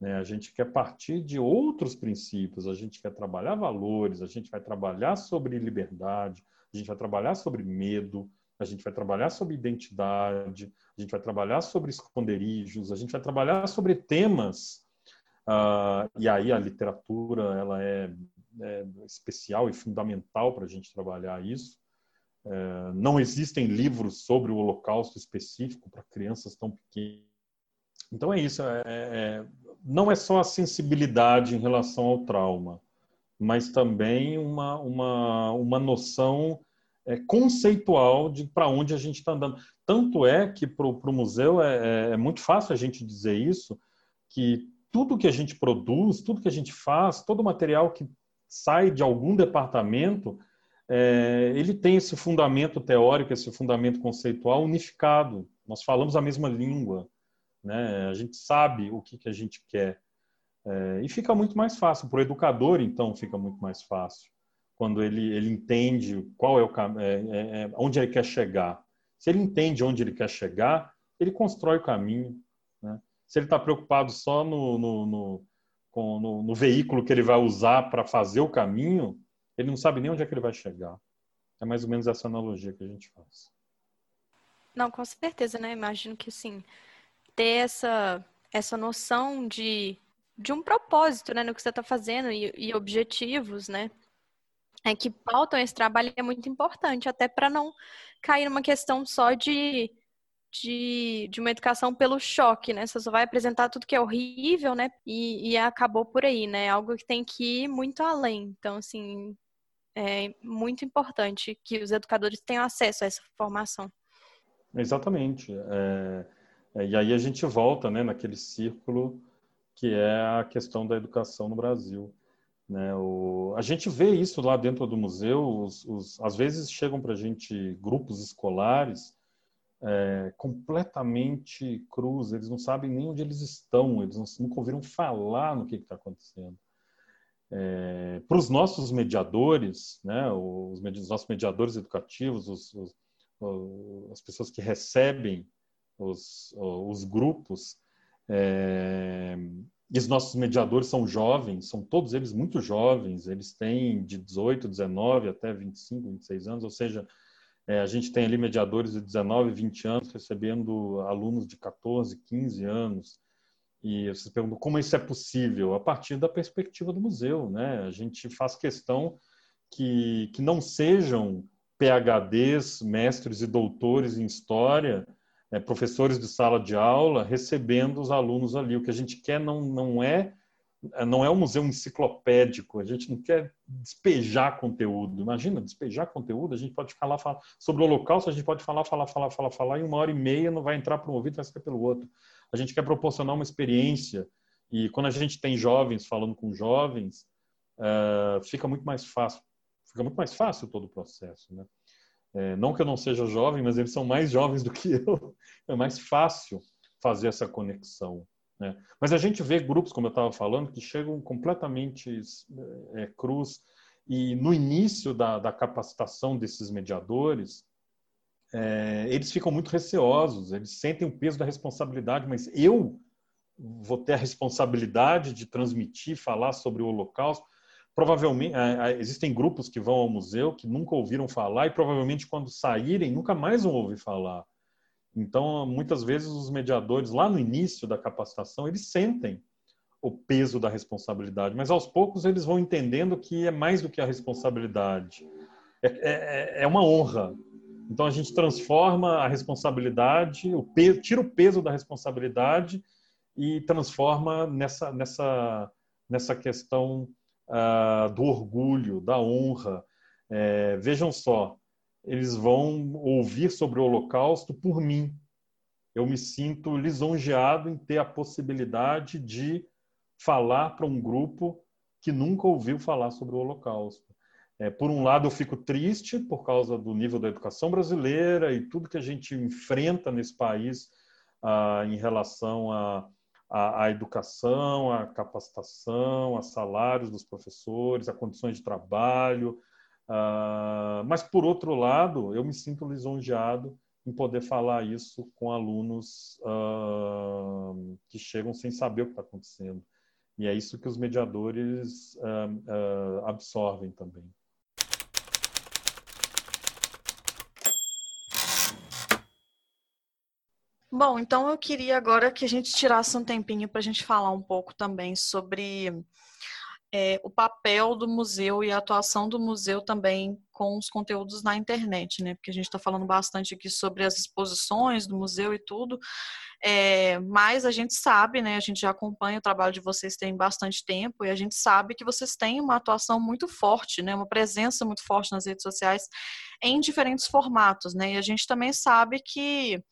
Né? A gente quer partir de outros princípios, a gente quer trabalhar valores, a gente vai trabalhar sobre liberdade, a gente vai trabalhar sobre medo, a gente vai trabalhar sobre identidade, a gente vai trabalhar sobre esconderijos, a gente vai trabalhar sobre temas. Uh, e aí a literatura ela é, é especial e fundamental para a gente trabalhar isso. É, não existem livros sobre o Holocausto específico para crianças tão pequenas. Então é isso. É, é, não é só a sensibilidade em relação ao trauma, mas também uma, uma, uma noção é, conceitual de para onde a gente está andando. Tanto é que para o museu é, é, é, muito fácil a gente dizer isso, que tudo que a gente produz, tudo que a gente faz, todo material que sai de algum departamento, é, ele tem esse fundamento teórico, esse fundamento conceitual unificado. Nós falamos a mesma língua, né? a gente sabe o que, que a gente quer. É, e fica muito mais fácil. Para o educador, então, fica muito mais fácil quando ele, ele entende qual é o é, é, é, onde ele quer chegar. Se ele entende onde ele quer chegar, ele constrói o caminho. Né? Se ele está preocupado só no, no, no, com, no, no veículo que ele vai usar para fazer o caminho, ele não sabe nem onde é que ele vai chegar. É mais ou menos essa analogia que a gente faz. Não, com certeza, né? Imagino que, sim, ter essa, essa noção de, de um propósito, né, no que você está fazendo e, e objetivos, né? É, que pautam esse trabalho é muito importante, até para não cair numa questão só de, de, de, uma educação pelo choque, né? Você só vai apresentar tudo que é horrível, né? E, e acabou por aí, né? Algo que tem que ir muito além. Então, assim, é muito importante que os educadores tenham acesso a essa formação. Exatamente. É, é, e aí a gente volta, né, naquele círculo que é a questão da educação no Brasil. Né? O, a gente vê isso lá dentro do museu, os, os, às vezes chegam para a gente grupos escolares é, completamente cruz, eles não sabem nem onde eles estão, eles não, nunca ouviram falar no que está acontecendo. É, para os nossos mediadores, né, os, os nossos mediadores educativos, os, os, as pessoas que recebem os, os grupos, é, e os nossos mediadores são jovens, são todos eles muito jovens, eles têm de 18, 19 até 25, 26 anos, ou seja, é, a gente tem ali mediadores de 19, 20 anos recebendo alunos de 14, 15 anos. E vocês perguntam como isso é possível? A partir da perspectiva do museu, né? A gente faz questão que, que não sejam PhDs, mestres e doutores em história, é, professores de sala de aula recebendo os alunos ali. O que a gente quer não, não é não é um museu enciclopédico, a gente não quer despejar conteúdo. Imagina, despejar conteúdo, a gente pode ficar lá falar sobre o holocausto, a gente pode falar, falar, falar, falar, falar, e uma hora e meia não vai entrar para um ouvido, vai sair pelo outro. A gente quer proporcionar uma experiência, e quando a gente tem jovens falando com jovens, uh, fica muito mais fácil, fica muito mais fácil todo o processo, né? É, não que eu não seja jovem, mas eles são mais jovens do que eu. É mais fácil fazer essa conexão. Né? Mas a gente vê grupos, como eu estava falando, que chegam completamente é, cruz. E no início da, da capacitação desses mediadores, é, eles ficam muito receosos, eles sentem o peso da responsabilidade, mas eu vou ter a responsabilidade de transmitir, falar sobre o Holocausto provavelmente existem grupos que vão ao museu que nunca ouviram falar e provavelmente quando saírem nunca mais vão ouvir falar. Então, muitas vezes os mediadores lá no início da capacitação, eles sentem o peso da responsabilidade, mas aos poucos eles vão entendendo que é mais do que a responsabilidade. É, é, é uma honra. Então a gente transforma a responsabilidade, o peso, tira o peso da responsabilidade e transforma nessa nessa nessa questão uh, do orgulho, da honra. É, vejam só, eles vão ouvir sobre o Holocausto por mim. Eu me sinto lisonjeado em ter a possibilidade de falar para um grupo que nunca ouviu falar sobre o Holocausto. É, por um lado, eu fico triste por causa do nível da educação brasileira e tudo que a gente enfrenta nesse país ah, em relação a, a, a, educação, à capacitação, a salários dos professores, a condições de trabalho. Ah, mas, por outro lado, eu me sinto lisonjeado em poder falar isso com alunos ah, que chegam sem saber o que está acontecendo. E é isso que os mediadores absorvem também. Bom, então eu queria agora que a gente tirasse um tempinho para a gente falar um pouco também sobre é, o papel do museu e a atuação do museu também com os conteúdos na internet, né? Porque a gente está falando bastante aqui sobre as exposições do museu e tudo, é, mas a gente sabe, né? A gente já acompanha o trabalho de vocês tem bastante tempo e a gente sabe que vocês têm uma atuação muito forte, né? Uma presença muito forte nas redes sociais em diferentes formatos, né? E a gente também sabe que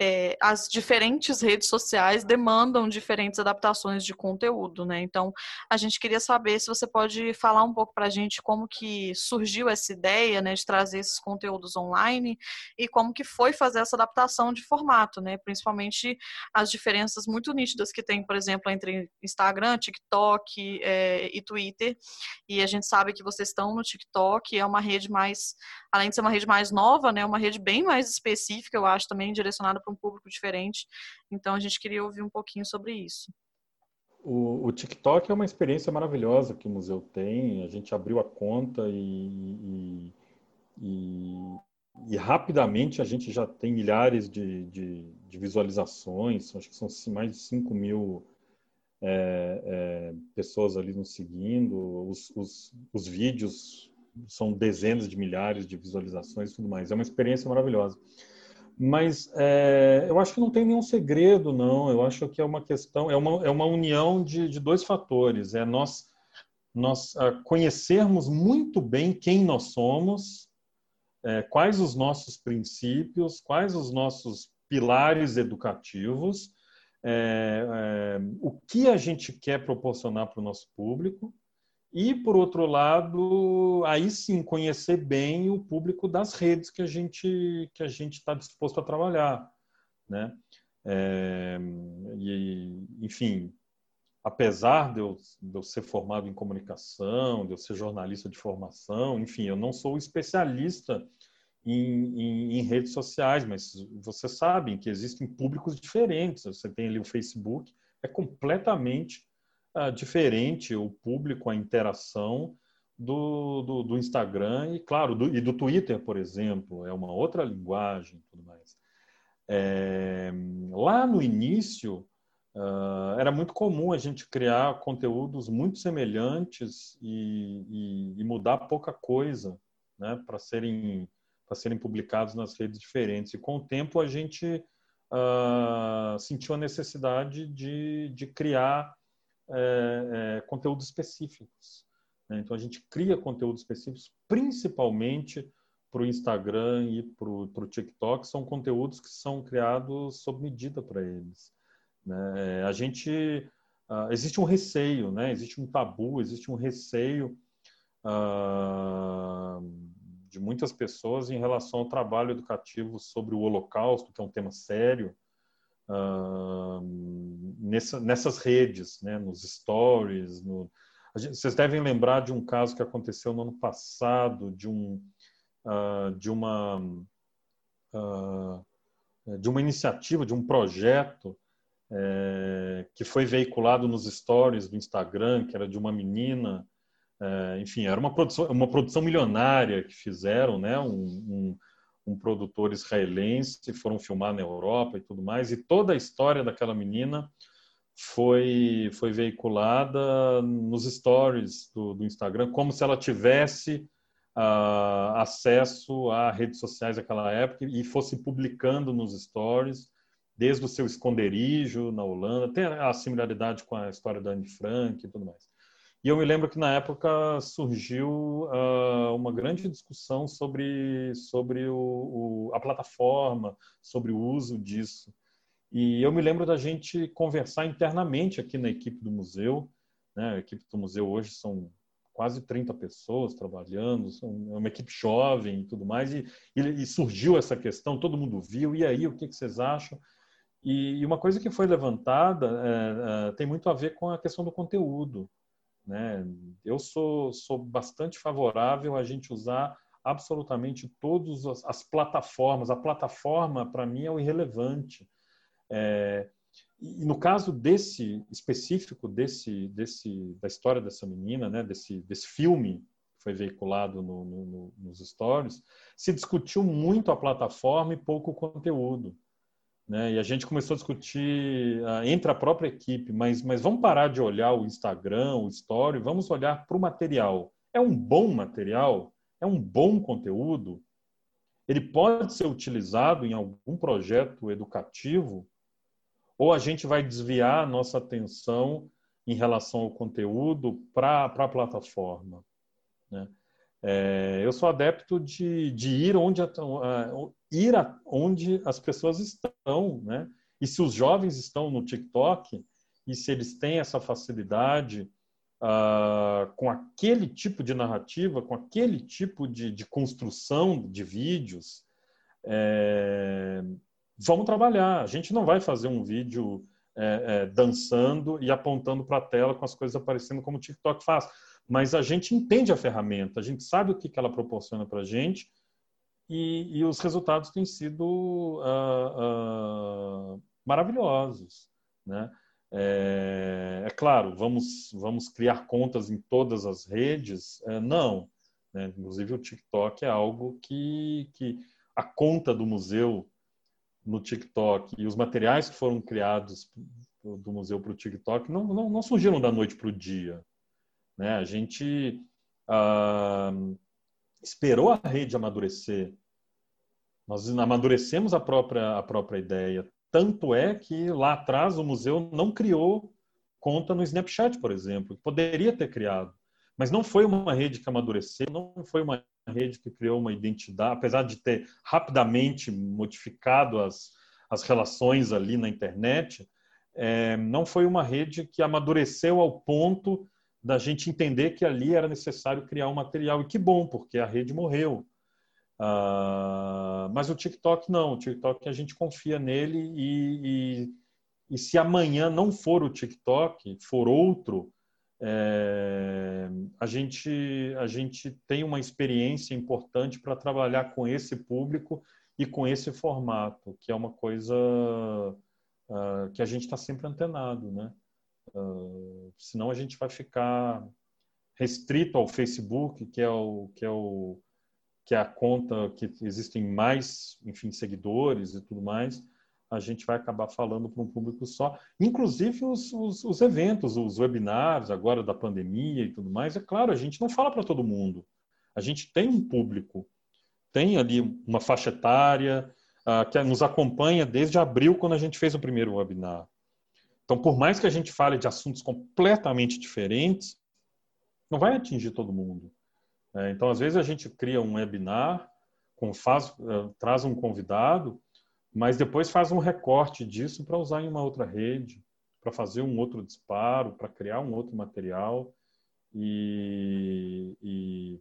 é, as diferentes redes sociais demandam diferentes adaptações de conteúdo, né? Então, a gente queria saber se você pode falar um pouco para a gente como que surgiu essa ideia, né, de trazer esses conteúdos online e como que foi fazer essa adaptação de formato, né? Principalmente as diferenças muito nítidas que tem, por exemplo, entre Instagram, TikTok é, e Twitter. E a gente sabe que vocês estão no TikTok, é uma rede mais, além de ser uma rede mais nova, né, uma rede bem mais específica, eu acho, também direcionada para um público diferente. Então a gente queria ouvir um pouquinho sobre isso. O, o, TikTok é uma experiência maravilhosa que o museu tem. A gente abriu a conta e, e, e, e rapidamente a gente já tem milhares de, de, de, visualizações. Acho que são mais de 5 mil é, é, pessoas ali nos seguindo. Os, os, os vídeos são dezenas de milhares de visualizações e tudo mais. É uma experiência maravilhosa. Mas é, eu acho que não tem nenhum segredo, não. Eu acho que é uma questão, é uma, é uma união de, de dois fatores. É nós, nós uh, conhecermos muito bem quem nós somos, é, quais os nossos princípios, quais os nossos pilares educativos, é, é, o que a gente quer proporcionar para o nosso público e, por outro lado, aí sim conhecer bem o público das redes que a gente que a gente está disposto a trabalhar, né? É, e, enfim, apesar de eu, de eu, ser formado em comunicação, de eu ser jornalista de formação, enfim, eu não sou especialista em, em, em redes sociais, mas vocês sabem que existem públicos diferentes. Você tem ali o Facebook, é completamente uh, diferente o público, a interação do, do, do Instagram e, claro, do, e do Twitter, por exemplo. É uma outra linguagem tudo mais. É, lá no início, uh, era muito comum a gente criar conteúdos muito semelhantes e, e, e mudar pouca coisa né, para serem, serem publicados nas redes diferentes. E com o tempo, a gente uh, sentiu a necessidade de, de criar é, é, conteúdos específicos. Né? Então, a gente cria conteúdos específicos, principalmente para o Instagram e para o TikTok, são conteúdos que são criados sob medida para eles. Né? A gente. Uh, existe um receio, né? existe um tabu, existe um receio uh, de muitas pessoas em relação ao trabalho educativo sobre o Holocausto, que é um tema sério, uh, nessa, nessas redes, né, nos stories. No... Gente, vocês devem lembrar de um caso que aconteceu no ano passado, de, um, uh, de, uma, uh, de uma iniciativa, de um projeto é, que foi veiculado nos stories do Instagram, que era de uma menina. É, enfim, era uma produção, uma produção milionária que fizeram, né? Um, um, um produtor israelense, foram filmar na Europa e tudo mais, e toda a história daquela menina foi, foi veiculada nos stories do, do Instagram, como se ela tivesse uh, acesso a redes sociais daquela época e fosse publicando nos stories, desde o seu esconderijo na Holanda, tem a similaridade com a história da Anne Frank e tudo mais. E eu me lembro que na época surgiu uh, uma grande discussão sobre, sobre o, o, a plataforma, sobre o uso disso. E eu me lembro da gente conversar internamente aqui na equipe do museu. Né? A equipe do museu hoje são quase 30 pessoas trabalhando, são uma equipe jovem e tudo mais. E, e, e surgiu essa questão, todo mundo viu. E aí, o que, que vocês acham? E, e, uma coisa que foi levantada é, é, tem muito a ver com a questão do conteúdo. Né? Eu sou, sou bastante favorável a gente usar absolutamente todas as, as plataformas. A plataforma, para mim, é o irrelevante. É, e no caso desse específico desse, desse da história dessa menina, né, desse, desse filme que foi veiculado no, no, nos stories, se discutiu muito a plataforma e pouco o conteúdo. Né? E a gente começou a discutir uh, entre a própria equipe, mas, mas vamos parar de olhar o Instagram, o Story, vamos olhar para o material. É um bom material? É um bom conteúdo? Ele pode ser utilizado em algum projeto educativo? Ou a gente vai desviar a nossa atenção em relação ao conteúdo para a plataforma? Né? É, eu sou adepto de, de ir onde ir onde as pessoas estão, né? E se os jovens estão no TikTok e se eles têm essa facilidade uh, com aquele tipo de narrativa, com aquele tipo de, de construção de vídeos, é, vamos trabalhar. A gente não vai fazer um vídeo é, é, dançando e apontando para a tela com as coisas aparecendo como o TikTok faz mas a gente entende a ferramenta, a gente sabe o que, que ela proporciona para a gente e, e, os resultados têm sido uh, uh, maravilhosos, né? É, é, claro, vamos, vamos criar contas em todas as redes? É, não. Né? Inclusive, o TikTok é algo que, que a conta do museu no TikTok e os materiais que foram criados do museu para o TikTok não, não, não surgiram da noite para o dia. Né? A gente ah, esperou a rede amadurecer. Nós amadurecemos a própria, a própria ideia. Tanto é que lá atrás o museu não criou conta no Snapchat, por exemplo. Poderia ter criado. Mas não foi uma rede que amadureceu, não foi uma rede que criou uma identidade, apesar de ter rapidamente modificado as, as relações ali na internet, é, não foi uma rede que amadureceu ao ponto da gente entender que ali era necessário criar um material. E que bom, porque a rede morreu. Uh, mas o TikTok não. O TikTok a gente confia nele e, e, e se amanhã não for o TikTok, for outro, é, a, gente, a gente tem uma experiência importante para trabalhar com esse público e com esse formato, que é uma coisa uh, que a gente está sempre antenado, né? Uh, senão a gente vai ficar restrito ao Facebook, que é o que é o que é a conta que existem mais, enfim, seguidores e tudo mais. A gente vai acabar falando para um público só, inclusive os, os, os eventos, os webinars agora da pandemia e tudo mais. É claro, a gente não fala para todo mundo. A gente tem um público, tem ali uma faixa etária uh, que nos acompanha desde abril, quando a gente fez o primeiro webinar. Então, por mais que a gente fale de assuntos completamente diferentes, não vai atingir todo mundo. É, então, às vezes a gente cria um webinar, com, faz, uh, traz um convidado, mas depois faz um recorte disso para usar em uma outra rede, para fazer um outro disparo, para criar um outro material. E, e,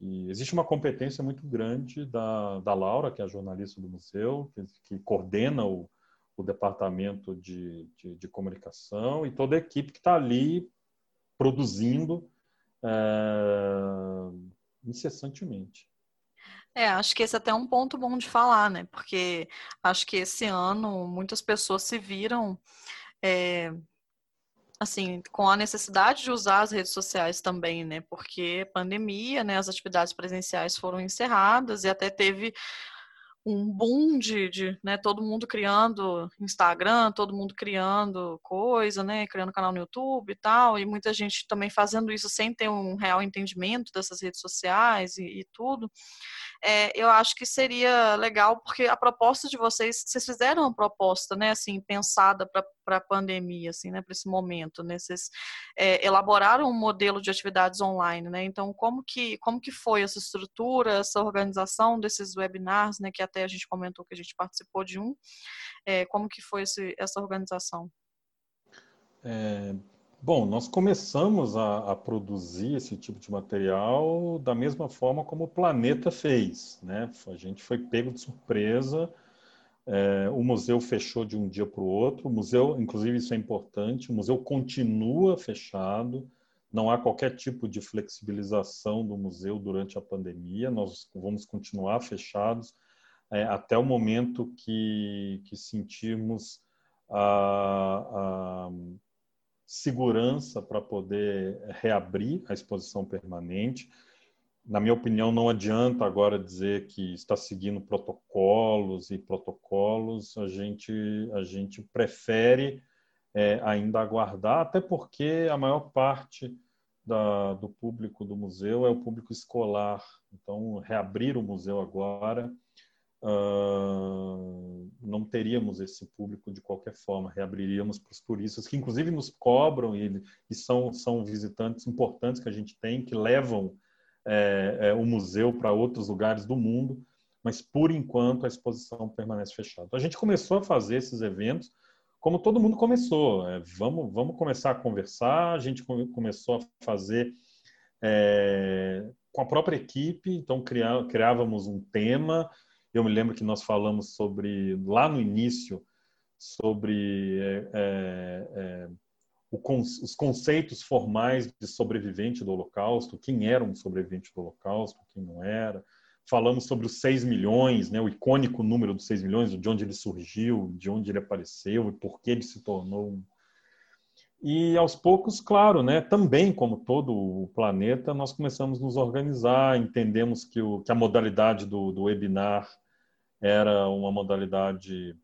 e, existe uma competência muito grande da, da Laura, que é a jornalista do museu, que, que coordena o, o departamento de, de, de comunicação e toda a equipe que está ali produzindo é, incessantemente. É, acho que esse é até um ponto bom de falar, né? Porque acho que esse ano muitas pessoas se viram é, assim, com a necessidade de usar as redes sociais também, né? Porque pandemia, né? As atividades presenciais foram encerradas e até teve um boom de, de né, todo mundo criando Instagram, todo mundo criando coisa, né, criando canal no YouTube e tal, e muita gente também fazendo isso sem ter um real entendimento dessas redes sociais e, e tudo. É, eu acho que seria legal, porque a proposta de vocês, vocês fizeram uma proposta, né, assim, pensada para a pandemia, assim, né, para esse momento, né, vocês é, elaboraram um modelo de atividades online, né, então como que, como que foi essa estrutura, essa organização desses webinars, né, que até a gente comentou que a gente participou de um, é, como que foi esse, essa organização? É, Bom, nós começamos a, a, produzir esse tipo de material da mesma forma como o planeta fez, né? A gente foi pego de surpresa. É, o museu fechou de um dia para o outro. O museu, inclusive, isso é importante. O museu continua fechado. Não há qualquer tipo de flexibilização do museu durante a pandemia. Nós vamos continuar fechados é, até o momento que, que sentirmos a, a segurança para poder reabrir a exposição permanente. Na minha opinião, não adianta agora dizer que está seguindo protocolos e protocolos. A gente, a gente prefere é, ainda aguardar, até porque a maior parte da, do público do museu é o público escolar. Então, reabrir o museu agora uh, não teríamos esse público de qualquer forma, reabriríamos para os turistas, que inclusive nos cobram e, e, são, são visitantes importantes que a gente tem, que levam é, é, o museu para outros lugares do mundo, mas por enquanto a exposição permanece fechada. A gente começou a fazer esses eventos como todo mundo começou, é, vamos, vamos começar a conversar, a gente começou a fazer é, com a própria equipe, então criávamos um tema, eu me lembro que nós falamos sobre, lá no início, sobre é, é, é os conceitos formais de sobrevivente do Holocausto, quem era um sobrevivente do Holocausto, quem não era. Falamos sobre os 6 milhões, né, o icônico número dos 6 milhões, de onde ele surgiu, de onde ele apareceu e por que ele se tornou um e aos poucos, claro, né, também como todo o planeta, nós começamos a nos organizar, entendemos que, o, que a modalidade do, do webinar era uma modalidade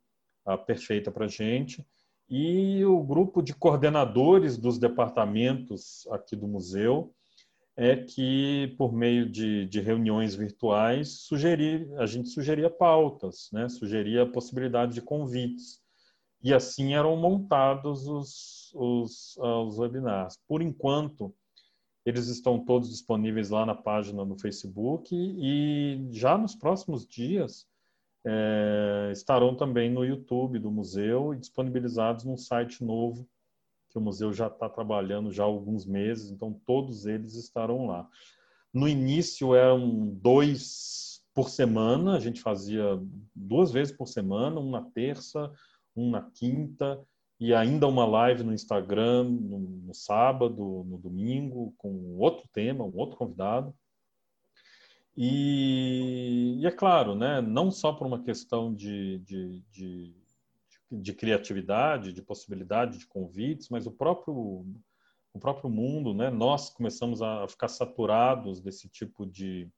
uh, perfeita para a gente. E o grupo de coordenadores dos departamentos aqui do museu é que, por meio de, de reuniões virtuais, sugerir, a gente sugeria pautas, né? sugeria a possibilidade de convites. E assim eram montados os, os, uh, os webinars. Por enquanto, eles estão todos disponíveis lá na página no Facebook e já nos próximos dias é, estarão também no YouTube do museu e disponibilizados num site novo que o museu já está trabalhando já há alguns meses, então todos eles estarão lá. No início eram dois por semana, a gente fazia duas vezes por semana, um na terça, um na quinta, e ainda uma live no Instagram no, no sábado, no domingo, com outro tema, um outro convidado. E, e, é claro, né, não só por uma questão de, de, de, de, criatividade, de possibilidade de convites, mas o próprio, o próprio mundo, né, nós começamos a ficar saturados desse tipo de,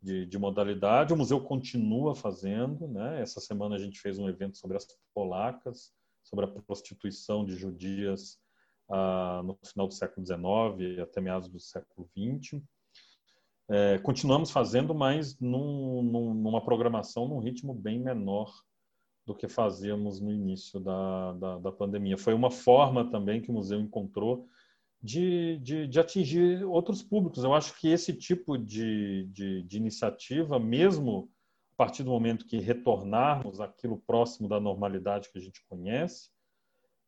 de, de modalidade. O museu continua fazendo. Né? Essa semana a gente fez um evento sobre as polacas, sobre a prostituição de judias ah, no final do século XIX até meados do século XX é, continuamos fazendo, mas num, num, numa programação num ritmo bem menor do que fazíamos no início da, da, da, pandemia. Foi uma forma também que o museu encontrou de, de, de atingir outros públicos. Eu acho que esse tipo de, de, de iniciativa, mesmo a partir do momento que retornarmos aquilo próximo da normalidade que a gente conhece,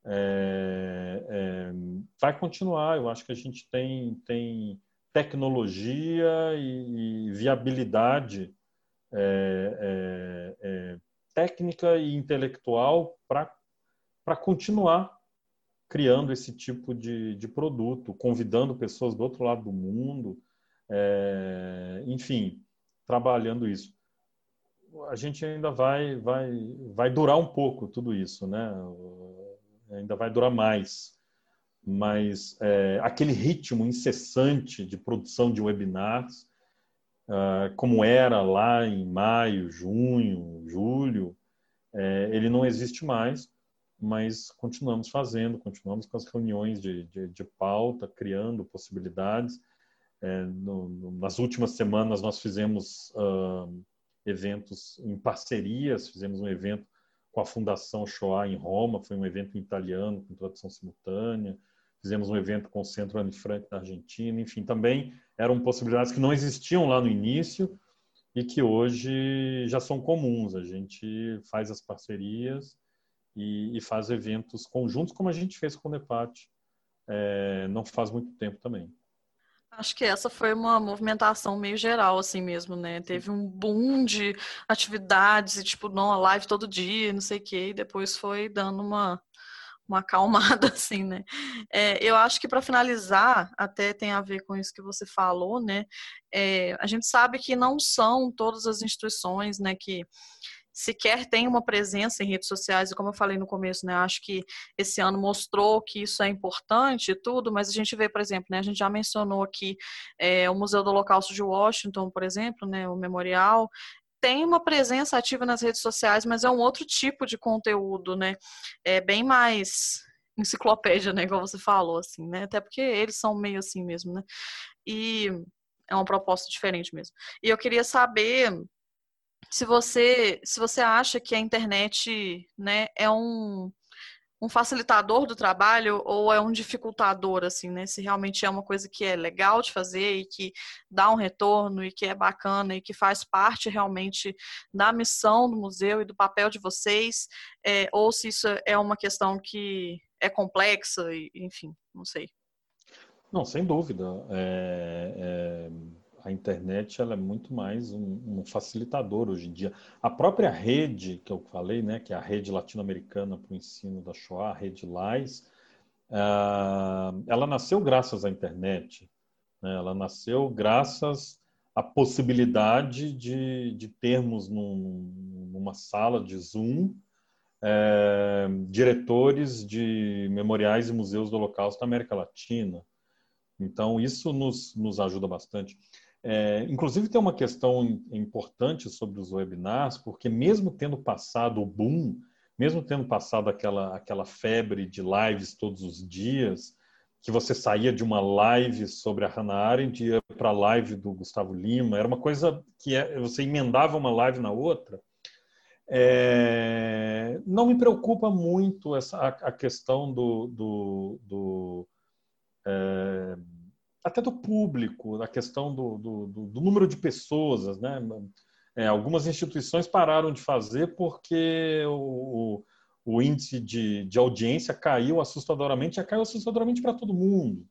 é, é, vai continuar. Eu acho que a gente tem, tem tecnologia e, e viabilidade é, é, é, técnica e intelectual para continuar criando esse tipo de, de produto, convidando pessoas do outro lado do mundo, é, enfim, trabalhando isso. A gente ainda vai, vai, vai durar um pouco tudo isso, né? Ainda vai durar mais mas é, aquele ritmo incessante de produção de webinars, uh, como era lá em maio, junho, julho, é, ele não existe mais, mas continuamos fazendo, continuamos com as reuniões de, de, de pauta, criando possibilidades. é, no, no, nas últimas semanas nós fizemos uh, eventos em parcerias, fizemos um evento com a Fundação Shoah em Roma, foi um evento italiano com tradução simultânea, fizemos um evento com o Centro Anne Frank da Argentina, enfim, também eram possibilidades que não existiam lá no início e que hoje já são comuns. A gente faz as parcerias e, e faz eventos conjuntos, como a gente fez com o NEPAT é, não faz muito tempo também. Acho que essa foi uma movimentação meio geral, assim mesmo, né? Teve um boom de atividades e, tipo, não, live todo dia, não sei o quê, e depois foi dando uma, uma acalmada, assim, né? É, eu acho que para finalizar, até tem a ver com isso que você falou, né? É, a gente sabe que não são todas as instituições, né, que sequer tem uma presença em redes sociais, e como eu falei no começo, né, acho que esse ano mostrou que isso é importante e tudo, mas a gente vê, por exemplo, né, a gente já mencionou aqui é, o Museu do Holocausto de Washington, por exemplo, né, o memorial, tem uma presença ativa nas redes sociais, mas é um outro tipo de conteúdo, né, é bem mais enciclopédia, né, igual você falou, assim, né, até porque eles são meio assim mesmo, né, e é uma proposta diferente mesmo. E eu queria saber se você se você acha que a internet né, é um, um facilitador do trabalho ou é um dificultador, assim, né? Se realmente é uma coisa que é legal de fazer e que dá um retorno e que é bacana e que faz parte realmente da missão do museu e do papel de vocês, é, ou se isso é uma questão que é complexa, e, enfim, não sei. Não, sem dúvida. É, é a internet ela é muito mais um, um, facilitador hoje em dia. A própria rede que eu falei, né, que é a rede latino-americana para o ensino da Shoah, a rede LAIS, uh, ela nasceu graças à internet. Né? Ela nasceu graças à possibilidade de, de termos num, numa sala de Zoom é, diretores de memoriais e museus do Holocausto da América Latina. Então, isso nos, nos ajuda bastante. É, inclusive, tem uma questão importante sobre os webinars, porque mesmo tendo passado o boom, mesmo tendo passado aquela, aquela febre de lives todos os dias, que você saía de uma live sobre a Hannah Arendt e ia para a live do Gustavo Lima, era uma coisa que é, você emendava uma live na outra. É, não me preocupa muito essa, a, a questão do, do, do é, até do público, da questão do, do, do, número de pessoas, né? É, algumas instituições pararam de fazer porque o, o índice de, de audiência caiu assustadoramente, já caiu assustadoramente para todo mundo,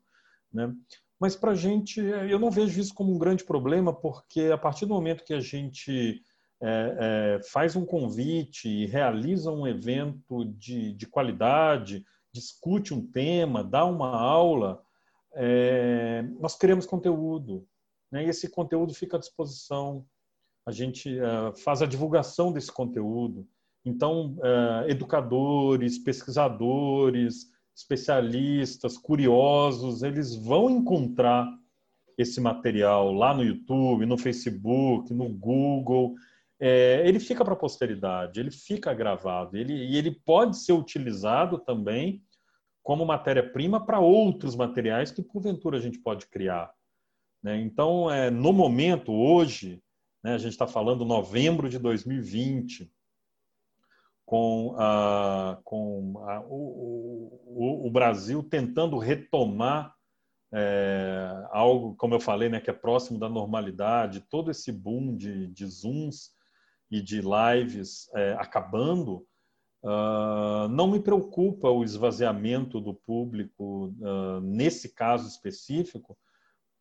né? Mas para a gente, eu não vejo isso como um grande problema, porque a partir do momento que a gente é, é, faz um convite e realiza um evento de, de qualidade, discute um tema, dá uma aula, é, nós criamos conteúdo, né? e esse conteúdo fica à disposição. A gente uh, faz a divulgação desse conteúdo. Então, uh, educadores, pesquisadores, especialistas, curiosos, eles vão encontrar esse material lá no YouTube, no Facebook, no Google. É, ele fica para a posteridade, ele fica gravado, ele, e ele pode ser utilizado também como matéria-prima para outros materiais que, porventura, a gente pode criar. Né? Então, é, no momento, hoje, né, a gente está falando novembro de 2020, com, a, com a, o, o, o, Brasil tentando retomar é, algo, como eu falei, né, que é próximo da normalidade, todo esse boom de, de Zooms e de lives é, acabando, Uh, não me preocupa o esvaziamento do público uh, nesse caso específico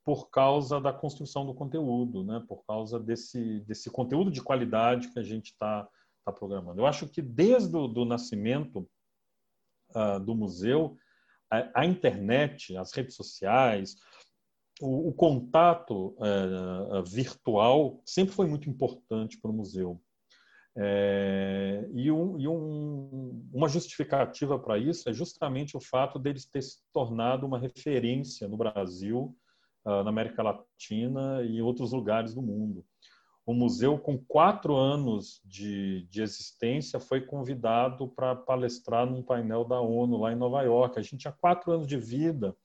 por causa da construção do conteúdo, né? por causa desse, desse conteúdo de qualidade que a gente está tá programando. Eu acho que desde o do nascimento uh, do museu, a, a, internet, as redes sociais, o, o contato eh, virtual sempre foi muito importante para o museu. É, e, um, e um, uma justificativa para isso é justamente o fato deles ter se tornado uma referência no Brasil, uh, na América Latina e em outros lugares do mundo. O museu, com quatro anos de, de existência, foi convidado para palestrar num painel da ONU lá em Nova York. A gente tinha quatro anos de vida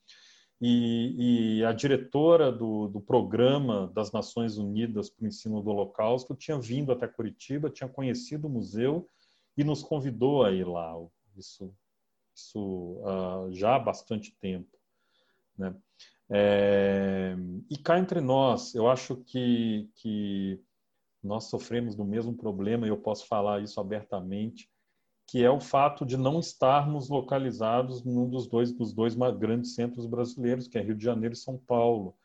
e, e a diretora do, do, programa das Nações Unidas para o Ensino do Holocausto tinha vindo até Curitiba, tinha conhecido o museu e nos convidou a ir lá. Isso, isso uh, já há bastante tempo. Né? É, e cá entre nós, eu acho que, que nós sofremos do mesmo problema, e eu posso falar isso abertamente, que é o fato de não estarmos localizados num dos dois, dos dois grandes centros brasileiros, que é Rio de Janeiro e São Paulo.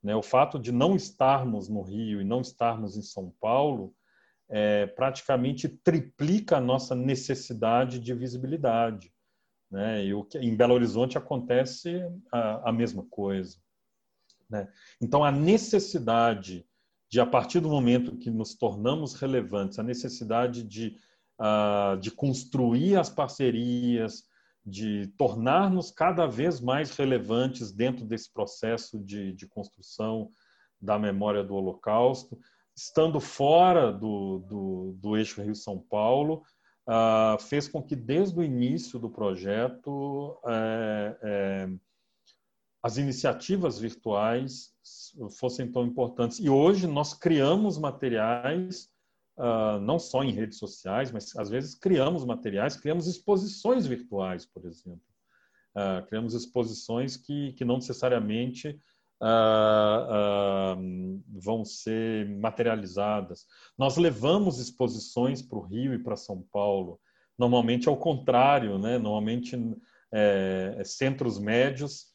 Né? O fato de não estarmos no Rio e não estarmos em São Paulo é, praticamente triplica a nossa necessidade de visibilidade. Né? E o que, em Belo Horizonte acontece a, a mesma coisa. Né? Então, a necessidade de, a partir do momento que nos tornamos relevantes, a necessidade de uh, de construir as parcerias, de tornar-nos cada vez mais relevantes dentro desse processo de, de construção da memória do Holocausto, estando fora do, do, do eixo Rio-São Paulo, uh, fez com que, desde o início do projeto, é, é, as iniciativas virtuais fossem tão importantes. E hoje nós criamos materiais uh, não só em redes sociais, mas às vezes criamos materiais, criamos exposições virtuais, por exemplo. Uh, criamos exposições que, que não necessariamente uh, vão ser materializadas. Nós levamos exposições para o Rio e para São Paulo. Normalmente ao contrário, né? normalmente é, centros médios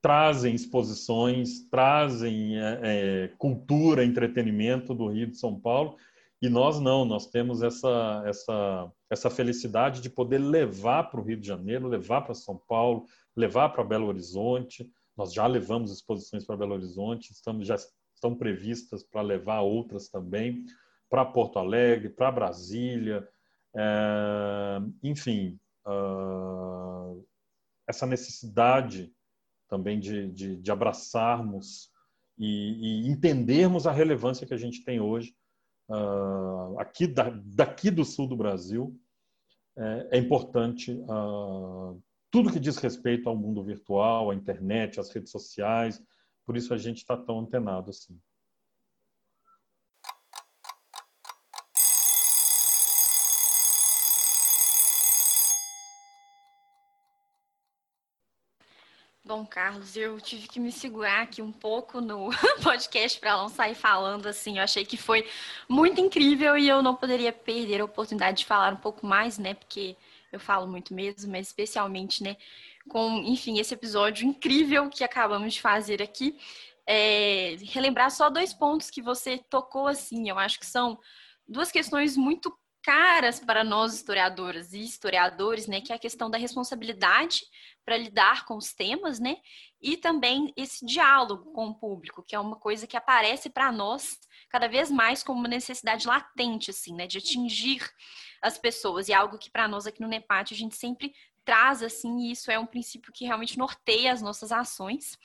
trazem exposições, trazem é, é, cultura, entretenimento do Rio de São Paulo, e nós não, nós temos essa, essa, essa felicidade de poder levar para o Rio de Janeiro, levar para São Paulo, levar para Belo Horizonte. Nós já levamos exposições para Belo Horizonte, estamos, já estão previstas para levar outras também, para Porto Alegre, para Brasília, é, enfim, uh, essa necessidade também de, de, de abraçarmos e, e, entendermos a relevância que a gente tem hoje uh, aqui da, daqui do sul do Brasil é, é importante uh, tudo que diz respeito ao mundo virtual, à internet, às redes sociais. Por isso a gente está tão antenado assim. Bom, Carlos, eu tive que me segurar aqui um pouco no podcast para não sair falando assim. Eu achei que foi muito incrível e eu não poderia perder a oportunidade de falar um pouco mais, né? Porque eu falo muito mesmo, mas especialmente, né? Com, enfim, esse episódio incrível que acabamos de fazer aqui. É, relembrar só dois pontos que você tocou assim. Eu acho que são duas questões muito caras para nós historiadoras e historiadores, né, que é a questão da responsabilidade para lidar com os temas, né, e também esse diálogo com o público, que é uma coisa que aparece para nós cada vez mais como uma necessidade latente, assim, né, de atingir as pessoas, e é algo que para nós aqui no NEPAT a gente sempre traz, assim, e isso é um princípio que realmente norteia as nossas ações.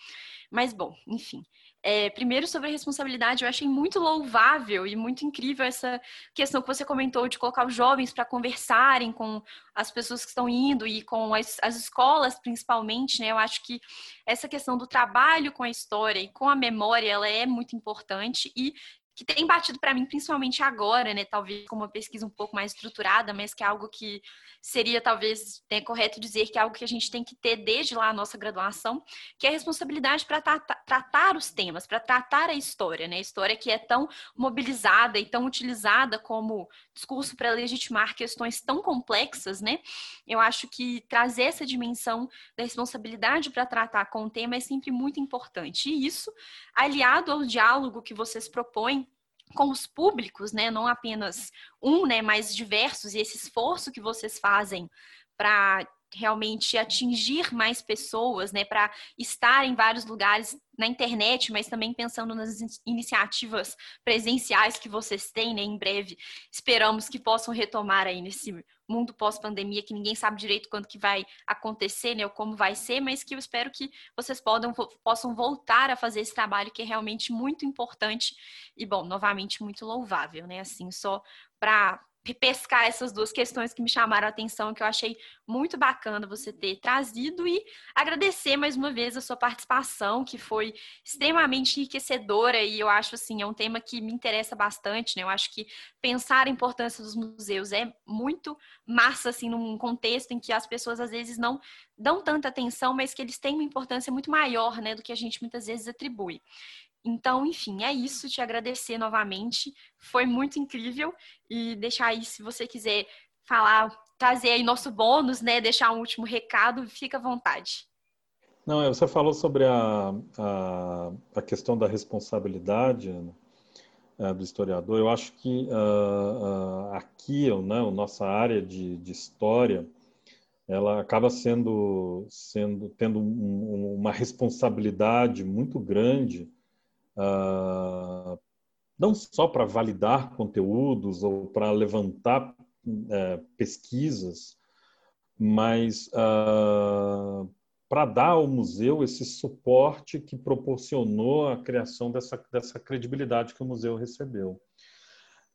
Mas, bom, enfim. É, primeiro, sobre a responsabilidade, eu achei muito louvável e muito incrível essa questão que você comentou de colocar os jovens para conversarem com as pessoas que estão indo e com as, as, escolas, principalmente, né? Eu acho que essa questão do trabalho com a história e com a memória, ela é muito importante e que tem batido para mim, principalmente agora, né? Talvez com uma pesquisa um pouco mais estruturada, mas que é algo que seria talvez né, correto dizer que é algo que a gente tem que ter desde lá a nossa graduação, que é a responsabilidade para tratar os temas, para tratar a história, né? A história que é tão mobilizada e tão utilizada como discurso para legitimar questões tão complexas, né? Eu acho que trazer essa dimensão da responsabilidade para tratar com o tema é sempre muito importante. E isso, aliado ao diálogo que vocês propõem com os públicos, né, não apenas um, né, mas diversos, e esse esforço que vocês fazem para realmente atingir mais pessoas, né, para estar em vários lugares na internet, mas também pensando nas iniciativas presenciais que vocês têm, né, em breve, esperamos que possam retomar aí nesse mundo pós-pandemia, que ninguém sabe direito quando que vai acontecer, né, ou como vai ser, mas que eu espero que vocês podam, possam voltar a fazer esse trabalho que é realmente muito importante e, bom, novamente muito louvável, né, assim, só para pescar essas duas questões que me chamaram a atenção, que eu achei muito bacana você ter trazido e agradecer mais uma vez a sua participação, que foi extremamente enriquecedora e eu acho assim, é um tema que me interessa bastante, né? Eu acho que pensar a importância dos museus é muito massa assim num contexto em que as pessoas às vezes não dão tanta atenção, mas que eles têm uma importância muito maior, né, do que a gente muitas vezes atribui. Então, enfim, é isso. Te agradecer novamente. Foi muito incrível. E deixar aí, se você quiser falar, trazer aí nosso bônus, né? Deixar um último recado, fica à vontade. Não, você falou sobre a, a, a questão da responsabilidade né, é, do historiador. Eu acho que uh, uh, aqui, né, a nossa área de, de história, ela acaba sendo, sendo tendo um, uma responsabilidade muito grande uh, não só para validar conteúdos ou para levantar uh, pesquisas, mas uh, para dar ao museu esse suporte que proporcionou a criação dessa, dessa credibilidade que o museu recebeu.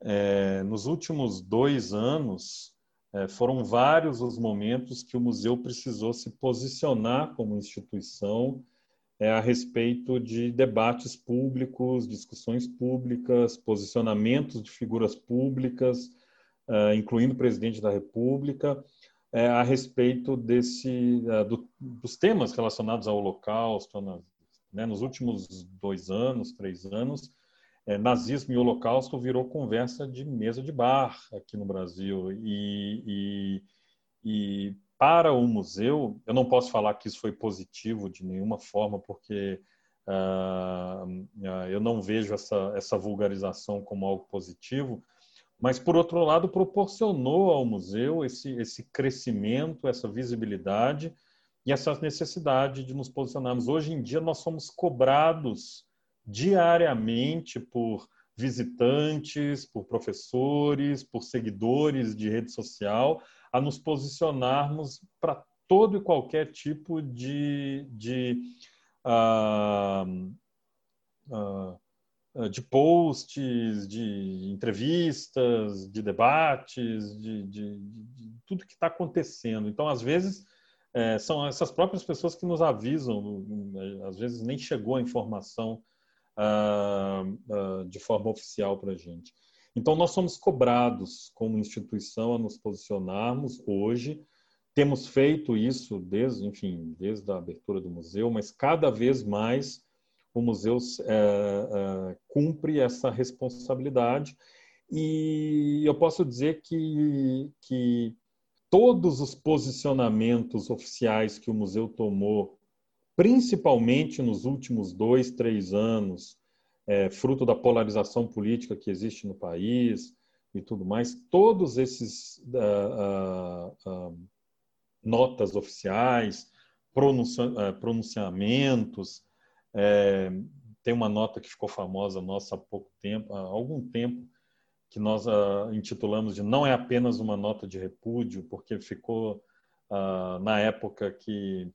É, nos últimos dois anos, é, foram vários os momentos que o museu precisou se posicionar como instituição é a respeito de debates públicos, discussões públicas, posicionamentos de figuras públicas, uh, incluindo o presidente da República, uh, a respeito desse, uh, do, dos temas relacionados ao Holocausto. Na, né, nos últimos dois anos, três anos, é, nazismo e holocausto virou conversa de mesa de bar aqui no Brasil. E, e, e para o museu, eu não posso falar que isso foi positivo de nenhuma forma, porque uh, eu não vejo essa, essa vulgarização como algo positivo, mas, por outro lado, proporcionou ao museu esse, esse crescimento, essa visibilidade e essa necessidade de nos posicionarmos. Hoje em dia, nós somos cobrados diariamente por visitantes, por professores, por seguidores de rede social, a nos posicionarmos para todo e qualquer tipo de, de, uh, uh, de posts, de entrevistas, de debates, de, de, de tudo que está acontecendo. Então, às vezes, é, são essas próprias pessoas que nos avisam, às vezes nem chegou a informação uh, de forma oficial para a gente. Então, nós somos cobrados como instituição a nos posicionarmos hoje. Temos feito isso desde, enfim, desde a abertura do museu, mas cada vez mais o museu é, é, cumpre essa responsabilidade. E eu posso dizer que, que todos os posicionamentos oficiais que o museu tomou, principalmente nos últimos dois, três anos, é, fruto da polarização política que existe no país e tudo mais, todos esses uh, uh, uh, notas oficiais, pronunciamentos, é, tem uma nota que ficou famosa nossa há pouco tempo, há algum tempo, que nós intitulamos de não é apenas uma nota de repúdio, porque ficou na época que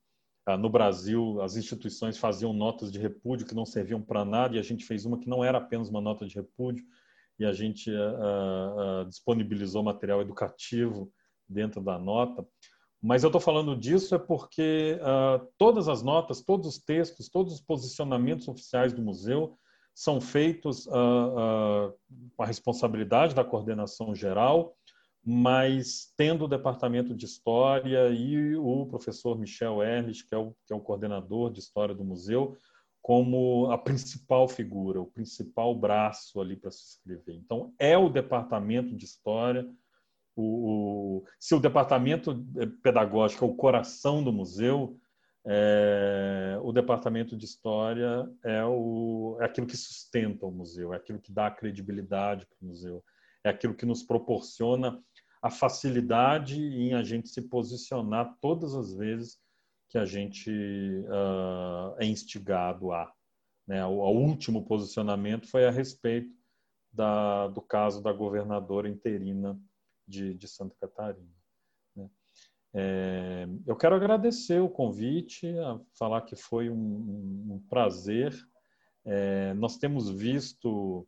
no Brasil, as instituições faziam notas de repúdio que não serviam para nada e a gente fez uma que não era apenas uma nota de repúdio e a gente uh, uh, disponibilizou material educativo dentro da nota. Mas eu estou falando disso é porque uh, todas as notas, todos os textos, todos os posicionamentos oficiais do museu são feitos com a responsabilidade da coordenação geral mas tendo o departamento de história e o professor Michel Erlich, que é o, que é o coordenador de história do museu, como a principal figura, o principal braço ali para se escrever. Então, é o departamento de história. O, o, se o departamento é, pedagógico é o coração do museu, é, o departamento de história é, o, é aquilo que sustenta o museu, é aquilo que dá credibilidade para o museu, é aquilo que nos proporciona a facilidade em a gente se posicionar todas as vezes que a gente uh, é instigado a. Né? O, o, último posicionamento foi a respeito da, do caso da governadora interina de, de Santa Catarina. Né? É, eu quero agradecer o convite, falar que foi um, um prazer. É, nós temos visto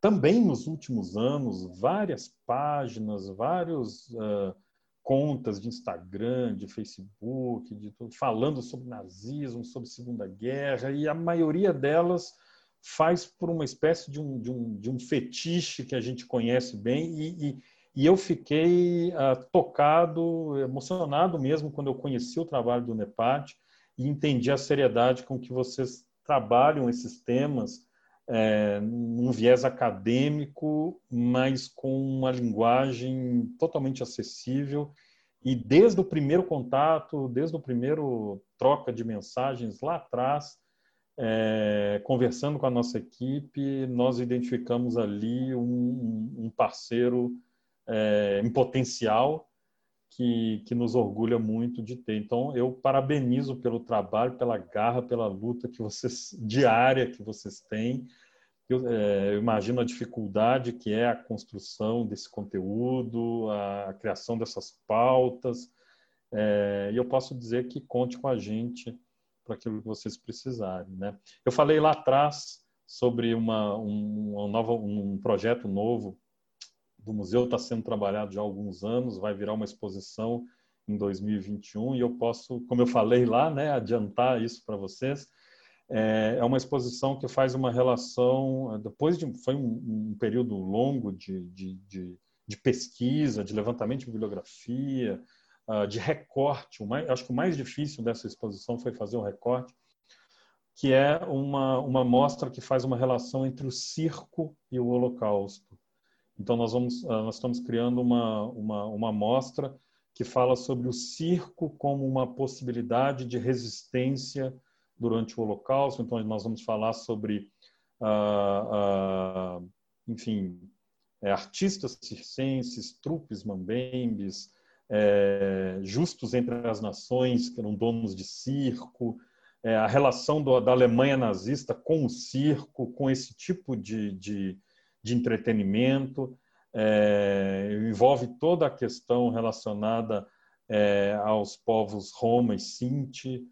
também nos últimos anos, várias páginas, vários uh, contas de Instagram, de Facebook, de tudo, falando sobre nazismo, sobre Segunda Guerra, e a maioria delas faz por uma espécie de um, de um, de um fetiche que a gente conhece bem, e, e, e eu fiquei uh, tocado, emocionado mesmo quando eu conheci o trabalho do NEPAT e entendi a seriedade com que vocês trabalham esses temas é, num viés acadêmico, mas com uma linguagem totalmente acessível. E desde o primeiro contato, desde o primeiro troca de mensagens lá atrás, é, conversando com a nossa equipe, nós identificamos ali um, um parceiro é, em potencial que, que nos orgulha muito de ter. Então, eu parabenizo pelo trabalho, pela garra, pela luta que vocês diária que vocês têm. Eu, é, eu, imagino a dificuldade que é a construção desse conteúdo, a, a criação dessas pautas. É, e eu posso dizer que conte com a gente para aquilo que vocês precisarem. Né? Eu falei lá atrás sobre uma, um, uma nova, um projeto novo do museu está sendo trabalhado já há alguns anos, vai virar uma exposição em 2021 e eu posso, como eu falei lá, né, adiantar isso para vocês. É, é uma exposição que faz uma relação, depois de foi um, um período longo de, de, de, de, pesquisa, de levantamento de bibliografia, uh, de recorte. Acho que o mais difícil dessa exposição foi fazer o recorte, que é uma uma mostra que faz uma relação entre o circo e o Holocausto. Então, nós, vamos, ah, nós estamos criando uma, uma, uma mostra que fala sobre o circo como uma possibilidade de resistência durante o Holocausto. Então, nós vamos falar sobre, uh, uh, enfim, é, artistas circenses, trupes mambembes, é, justos entre as nações, que eram donos de circo, é, a relação do, da Alemanha nazista com o circo, com esse tipo de, de de entretenimento, é, envolve toda a questão relacionada é, aos povos Roma e Sinti,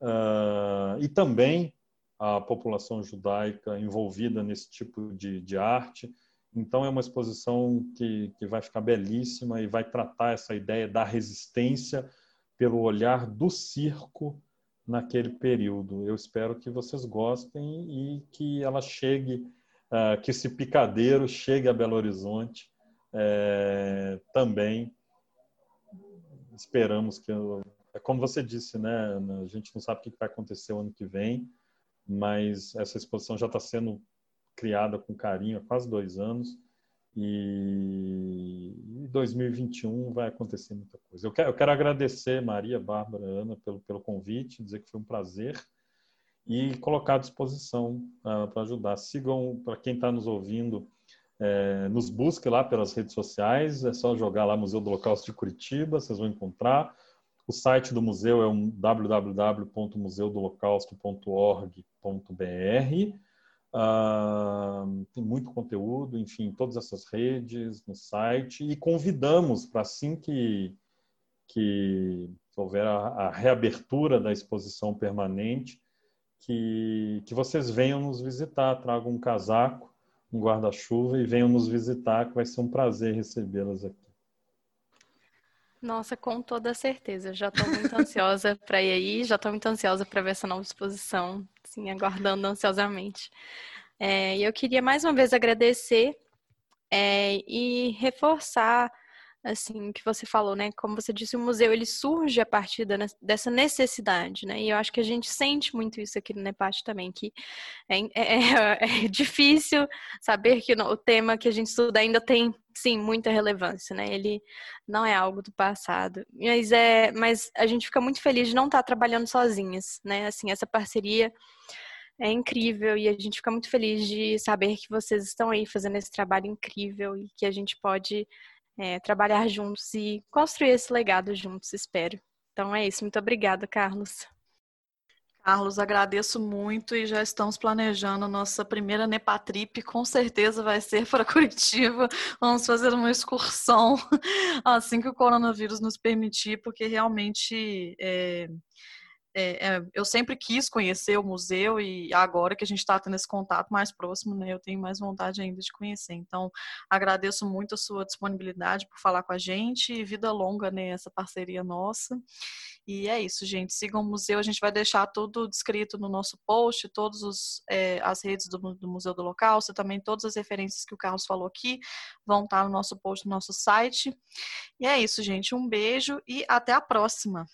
uh, e também a população judaica envolvida nesse tipo de, de arte. Então, é uma exposição que, que vai ficar belíssima e vai tratar essa ideia da resistência pelo olhar do circo naquele período. Eu espero que vocês gostem e que ela chegue uh, que esse picadeiro chegue a Belo Horizonte é, também. Esperamos que, é como você disse, né? A gente não sabe o que vai acontecer o ano que vem, mas essa exposição já está sendo criada com carinho há quase dois anos e em 2021 vai acontecer muita coisa. Eu quero, eu quero agradecer Maria, Bárbara, Ana pelo, pelo convite, dizer que foi um prazer e colocar à disposição uh, para ajudar. Sigam, para quem está nos ouvindo, é, nos busque lá pelas redes sociais, é só jogar lá Museu do Holocausto de Curitiba, vocês vão encontrar. O site do museu é um www.museudoholocausto.org.br. Uh, tem muito conteúdo, enfim, todas essas redes no site e convidamos para assim que, que houver a, a reabertura da exposição permanente, que, que vocês venham nos visitar, tragam um casaco, um guarda-chuva e venham nos visitar, que vai ser um prazer recebê-las aqui. Nossa, com toda certeza. Já estou muito ansiosa para ir aí, já estou muito ansiosa para ver essa nova exposição, sim, aguardando ansiosamente. É, eu queria mais uma vez agradecer é, e reforçar assim, que você falou, né? Como você disse, o museu ele surge a partir da, dessa necessidade, né? E eu acho que a gente sente muito isso aqui no NEPAT também, que é, é, é, difícil saber que o tema que a gente estuda ainda tem, sim, muita relevância, né? Ele não é algo do passado, mas é, mas a gente fica muito feliz de não estar trabalhando sozinhas, né? Assim, essa parceria é incrível e a gente fica muito feliz de saber que vocês estão aí fazendo esse trabalho incrível e que a gente pode é, trabalhar juntos e construir esse legado juntos, espero. Então é isso. Muito obrigada, Carlos. Carlos, agradeço muito e já estamos planejando nossa primeira Nepatrip, com certeza vai ser para Curitiba. Vamos fazer uma excursão assim que o coronavírus nos permitir, porque realmente é, é, é, eu sempre quis conhecer o museu e agora que a gente está tendo esse contato mais próximo, né, eu tenho mais vontade ainda de conhecer. Então, agradeço muito a sua disponibilidade por falar com a gente e vida longa né, parceria nossa. E é isso, gente. Sigam o museu, a gente vai deixar tudo descrito no nosso post, todas é, as redes do, do Museu do Local, também todas as referências que o Carlos falou aqui vão estar no nosso post, no nosso site. E é isso, gente. Um beijo e até a próxima.